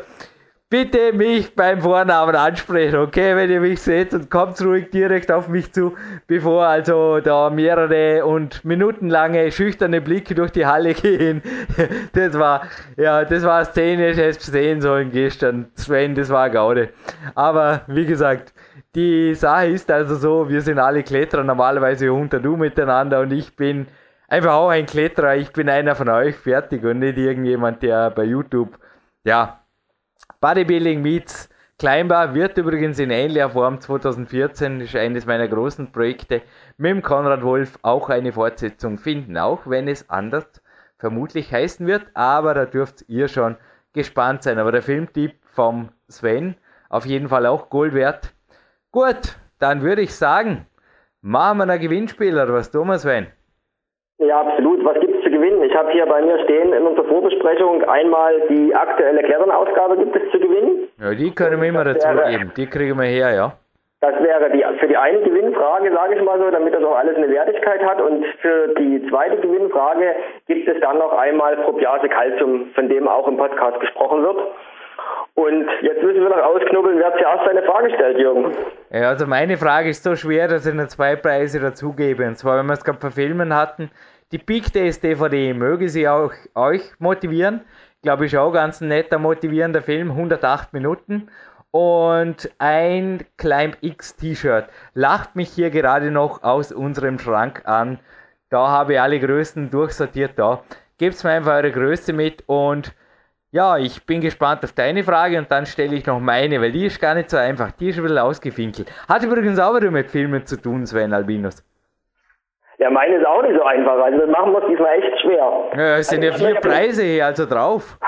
bitte mich beim Vornamen ansprechen, okay, wenn ihr mich seht und kommt ruhig direkt auf mich zu, bevor also da mehrere und minutenlange schüchterne Blicke durch die Halle gehen. Das war, ja, das war Szene, das sehen sollen gestern. Sven, das war Gaude. Aber wie gesagt, die Sache ist also so, wir sind alle Kletterer normalerweise unter du miteinander und ich bin einfach auch ein Kletterer, ich bin einer von euch, fertig und nicht irgendjemand, der bei YouTube, ja, Bodybuilding meets Kleinbar wird übrigens in ähnlicher Form 2014, ist eines meiner großen Projekte, mit dem Konrad Wolf auch eine Fortsetzung finden, auch wenn es anders vermutlich heißen wird, aber da dürft ihr schon gespannt sein. Aber der Filmtipp vom Sven, auf jeden Fall auch Gold wert. Gut, dann würde ich sagen, machen wir einen Gewinnspieler, was tun wir, Sven? Ja, absolut. Was gibt es zu gewinnen? Ich habe hier bei mir stehen in unserer Vorbesprechung einmal die aktuelle Kletternausgabe gibt es zu gewinnen. Ja, die können wir immer dazu wäre, geben. Die kriegen wir her, ja. Das wäre die, für die eine Gewinnfrage, sage ich mal so, damit das auch alles eine Wertigkeit hat. Und für die zweite Gewinnfrage gibt es dann noch einmal Propiase Calcium, von dem auch im Podcast gesprochen wird. Und jetzt müssen wir noch ausknubbeln, wer zuerst seine Frage stellt, Jürgen. Ja, also meine Frage ist so schwer, dass ich nur zwei Preise dazugebe. Und zwar, wenn wir es gerade verfilmen hatten, die Peak Days DVD möge sie auch euch motivieren. Glaube ich auch ganz ein netter, motivierender Film, 108 Minuten. Und ein Climb X T-Shirt. Lacht mich hier gerade noch aus unserem Schrank an. Da habe ich alle Größen durchsortiert da. Gebt mir einfach eure Größe mit und ja, ich bin gespannt auf deine Frage und dann stelle ich noch meine, weil die ist gar nicht so einfach. Die ist ein bisschen ausgefinkelt. Hat übrigens auch wieder mit Filmen zu tun, Sven Albinus. Ja, meine ist auch nicht so einfach. Also das machen wir es diesmal echt schwer. Ja, es sind also, ja vier Preise hier also drauf.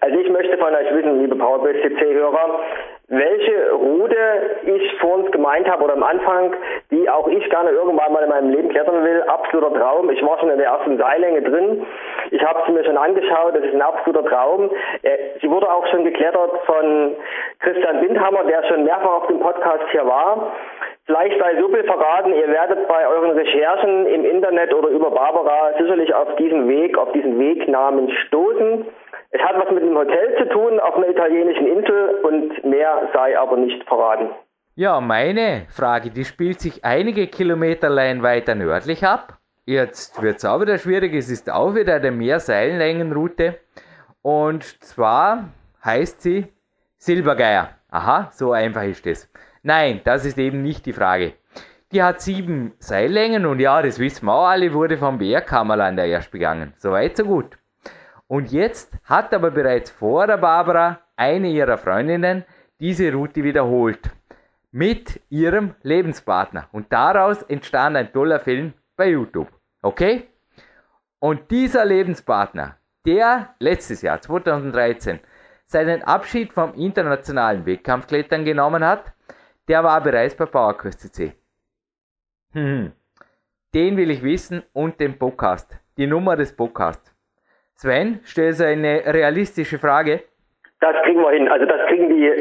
Also ich möchte von euch wissen, liebe PowerBase CC-Hörer, welche Route ich vor uns gemeint habe oder am Anfang, die auch ich gerne irgendwann mal in meinem Leben klettern will. Absoluter Traum. Ich war schon in der ersten Seillänge drin. Ich habe sie mir schon angeschaut. Das ist ein absoluter Traum. Äh, sie wurde auch schon geklettert von Christian Windhammer, der schon mehrfach auf dem Podcast hier war. Vielleicht sei so viel verraten, ihr werdet bei euren Recherchen im Internet oder über Barbara sicherlich auf diesen Weg, auf diesen Wegnamen stoßen. Es hat was mit einem Hotel zu tun auf einer italienischen Insel und mehr sei aber nicht verraten. Ja, meine Frage, die spielt sich einige Kilometerlein weiter nördlich ab. Jetzt wird es auch wieder schwierig, es ist auch wieder eine Mehrseillängenroute. Und zwar heißt sie Silbergeier. Aha, so einfach ist es. Nein, das ist eben nicht die Frage. Die hat sieben Seillängen und ja, das wissen wir auch alle, wurde vom BR-Kammerlander erst begangen. Soweit, so gut. Und jetzt hat aber bereits vor der Barbara eine ihrer Freundinnen diese Route wiederholt. Mit ihrem Lebenspartner. Und daraus entstand ein toller Film bei YouTube. Okay? Und dieser Lebenspartner, der letztes Jahr, 2013, seinen Abschied vom internationalen Wettkampfklettern genommen hat, der war bereits bei PowerQuest CC. Hm. Den will ich wissen und den Podcast. Die Nummer des Podcasts. Sven, stellst du eine realistische Frage? Das kriegen wir hin. Also das kriegen die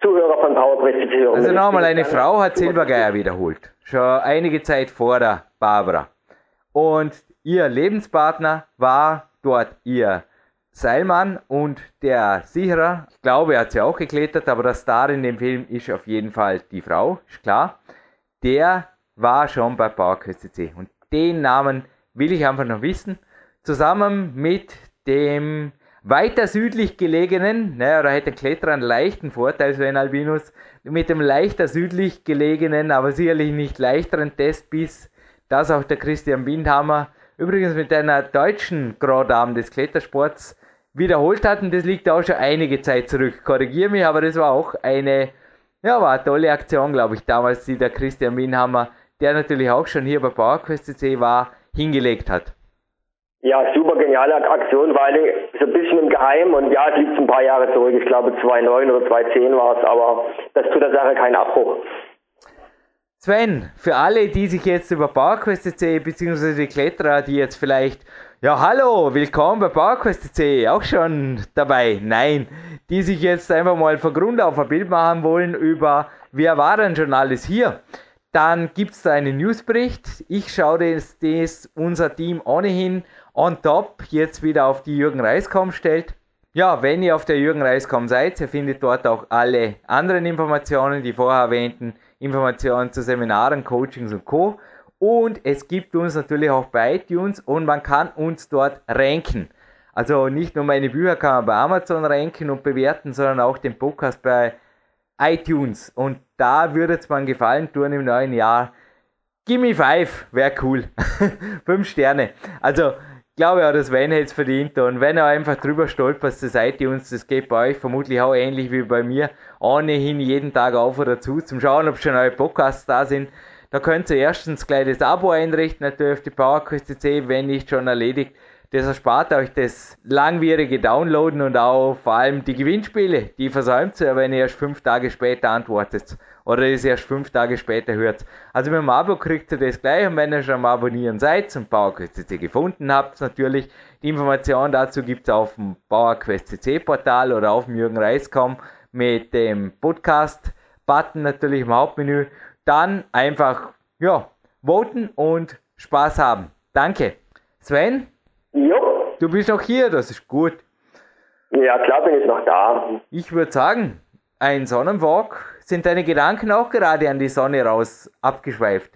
Zuhörer von PowerPress. Also nochmal, eine Frau hat Silbergeier wiederholt. schon einige Zeit vor der Barbara. Und ihr Lebenspartner war dort ihr Seilmann und der Sicherer. Ich glaube, er hat sie auch geklettert, aber der Star in dem Film ist auf jeden Fall die Frau, ist klar. Der war schon bei PowerQuest CC und den Namen will ich einfach noch wissen. Zusammen mit dem weiter südlich gelegenen, naja, da hätte Kletterer einen leichten Vorteil, Sven Albinus, mit dem leichter südlich gelegenen, aber sicherlich nicht leichteren Testbiss, das auch der Christian Bindhammer übrigens mit einer deutschen Grand Dame des Klettersports wiederholt hat und das liegt auch schon einige Zeit zurück. Korrigiere mich, aber das war auch eine, ja, war eine tolle Aktion, glaube ich, damals, die der Christian Bindhammer, der natürlich auch schon hier bei PowerQuest CC war, hingelegt hat. Ja, super geniale Aktion, weil so ein bisschen im Geheimen und ja, es liegt ein paar Jahre zurück, ich glaube 2009 oder 2010 war es, aber das tut der Sache keinen Abbruch. Sven, für alle, die sich jetzt über PowerQuest.c bzw. die Kletterer, die jetzt vielleicht, ja hallo, willkommen bei PowerQuest.c, auch schon dabei, nein, die sich jetzt einfach mal von Grund auf ein Bild machen wollen über, wer war denn schon alles hier, dann gibt es da einen Newsbericht. Ich schaue das, das unser Team ohnehin on top jetzt wieder auf die Jürgen Reiskom stellt. Ja, wenn ihr auf der Jürgen Reiskom seid, ihr findet dort auch alle anderen Informationen, die vorher erwähnten Informationen zu Seminaren, Coachings und Co. Und es gibt uns natürlich auch bei iTunes und man kann uns dort ranken. Also nicht nur meine Bücher kann man bei Amazon ranken und bewerten, sondern auch den Podcast bei iTunes. Und da würde es mir gefallen tun im neuen Jahr. Gimme 5, wäre cool. 5 Sterne. Also, glaube ja, das Sven hätte es verdient. Und wenn er einfach drüber stolpert, das iTunes, das geht bei euch vermutlich auch ähnlich wie bei mir. Ohnehin jeden Tag auf oder zu, zum Schauen, ob schon neue Podcasts da sind. Da könnt ihr erstens gleich das Abo einrichten, natürlich auf die PowerQuest C, wenn nicht schon erledigt. Das erspart euch das langwierige Downloaden und auch vor allem die Gewinnspiele. Die versäumt ihr, wenn ihr erst fünf Tage später antwortet oder es erst fünf Tage später hört. Also mit dem Abo kriegt ihr das gleich und wenn ihr schon am Abonnieren seid und PowerQuest CC gefunden habt, natürlich die Information dazu gibt es auf dem PowerQuest CC Portal oder auf dem Jürgen Reis.com mit dem Podcast-Button natürlich im Hauptmenü. Dann einfach, ja, voten und Spaß haben. Danke. Sven? Jo. Du bist noch hier, das ist gut. Ja, klar bin ich noch da. Ich würde sagen, ein Sonnenwalk. Sind deine Gedanken auch gerade an die Sonne raus abgeschweift?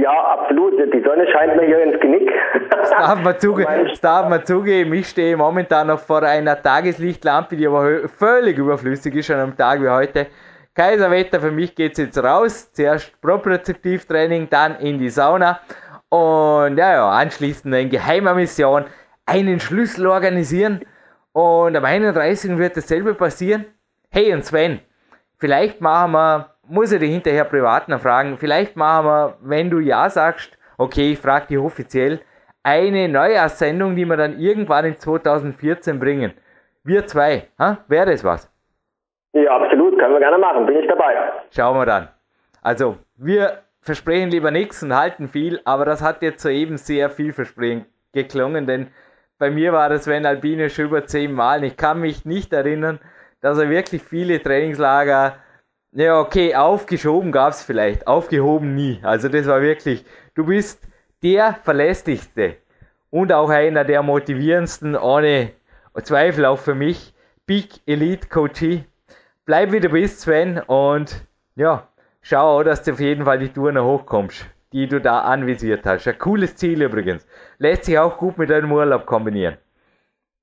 Ja, absolut. Die Sonne scheint mir hier ins Genick. Das darf man, zuge das darf man zugeben. Ich stehe momentan noch vor einer Tageslichtlampe, die aber völlig überflüssig ist an einem Tag wie heute. Kaiserwetter, für mich geht es jetzt raus. Zuerst Propriozeptivtraining, dann in die Sauna. Und ja, ja, anschließend in geheimer Mission einen Schlüssel organisieren. Und am 31. wird dasselbe passieren. Hey und Sven, vielleicht machen wir, muss ich dich hinterher privat noch fragen, vielleicht machen wir, wenn du Ja sagst, okay, ich frage dich offiziell, eine Neujahrssendung, die wir dann irgendwann in 2014 bringen. Wir zwei, wäre das was? Ja, absolut, können wir gerne machen, bin ich dabei. Schauen wir dann. Also, wir versprechen lieber nichts und halten viel, aber das hat jetzt soeben sehr vielversprechend geklungen, denn bei mir war das Sven Albine schon über zehn Mal. Ich kann mich nicht erinnern, dass er wirklich viele Trainingslager, ja okay, aufgeschoben gab es vielleicht, aufgehoben nie. Also das war wirklich, du bist der verlässlichste und auch einer der motivierendsten, ohne Zweifel auch für mich, Big Elite Coachie. Bleib wie du bist, Sven, und ja, schau, dass du auf jeden Fall die Tour noch hochkommst, die du da anvisiert hast. Ein cooles Ziel übrigens. Lässt sich auch gut mit deinem Urlaub kombinieren.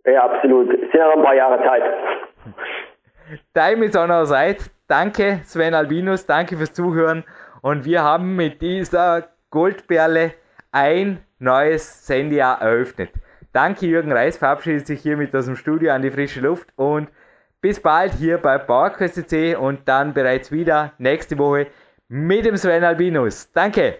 Ja, absolut. Sind noch ein paar Jahre Zeit. Time is on our side. Danke, Sven Albinus. Danke fürs Zuhören. Und wir haben mit dieser Goldperle ein neues Sendejahr eröffnet. Danke, Jürgen Reis verabschiedet sich hiermit aus dem Studio an die frische Luft und bis bald hier bei PowerQuest und dann bereits wieder nächste Woche mit dem Sven Albinus. Danke!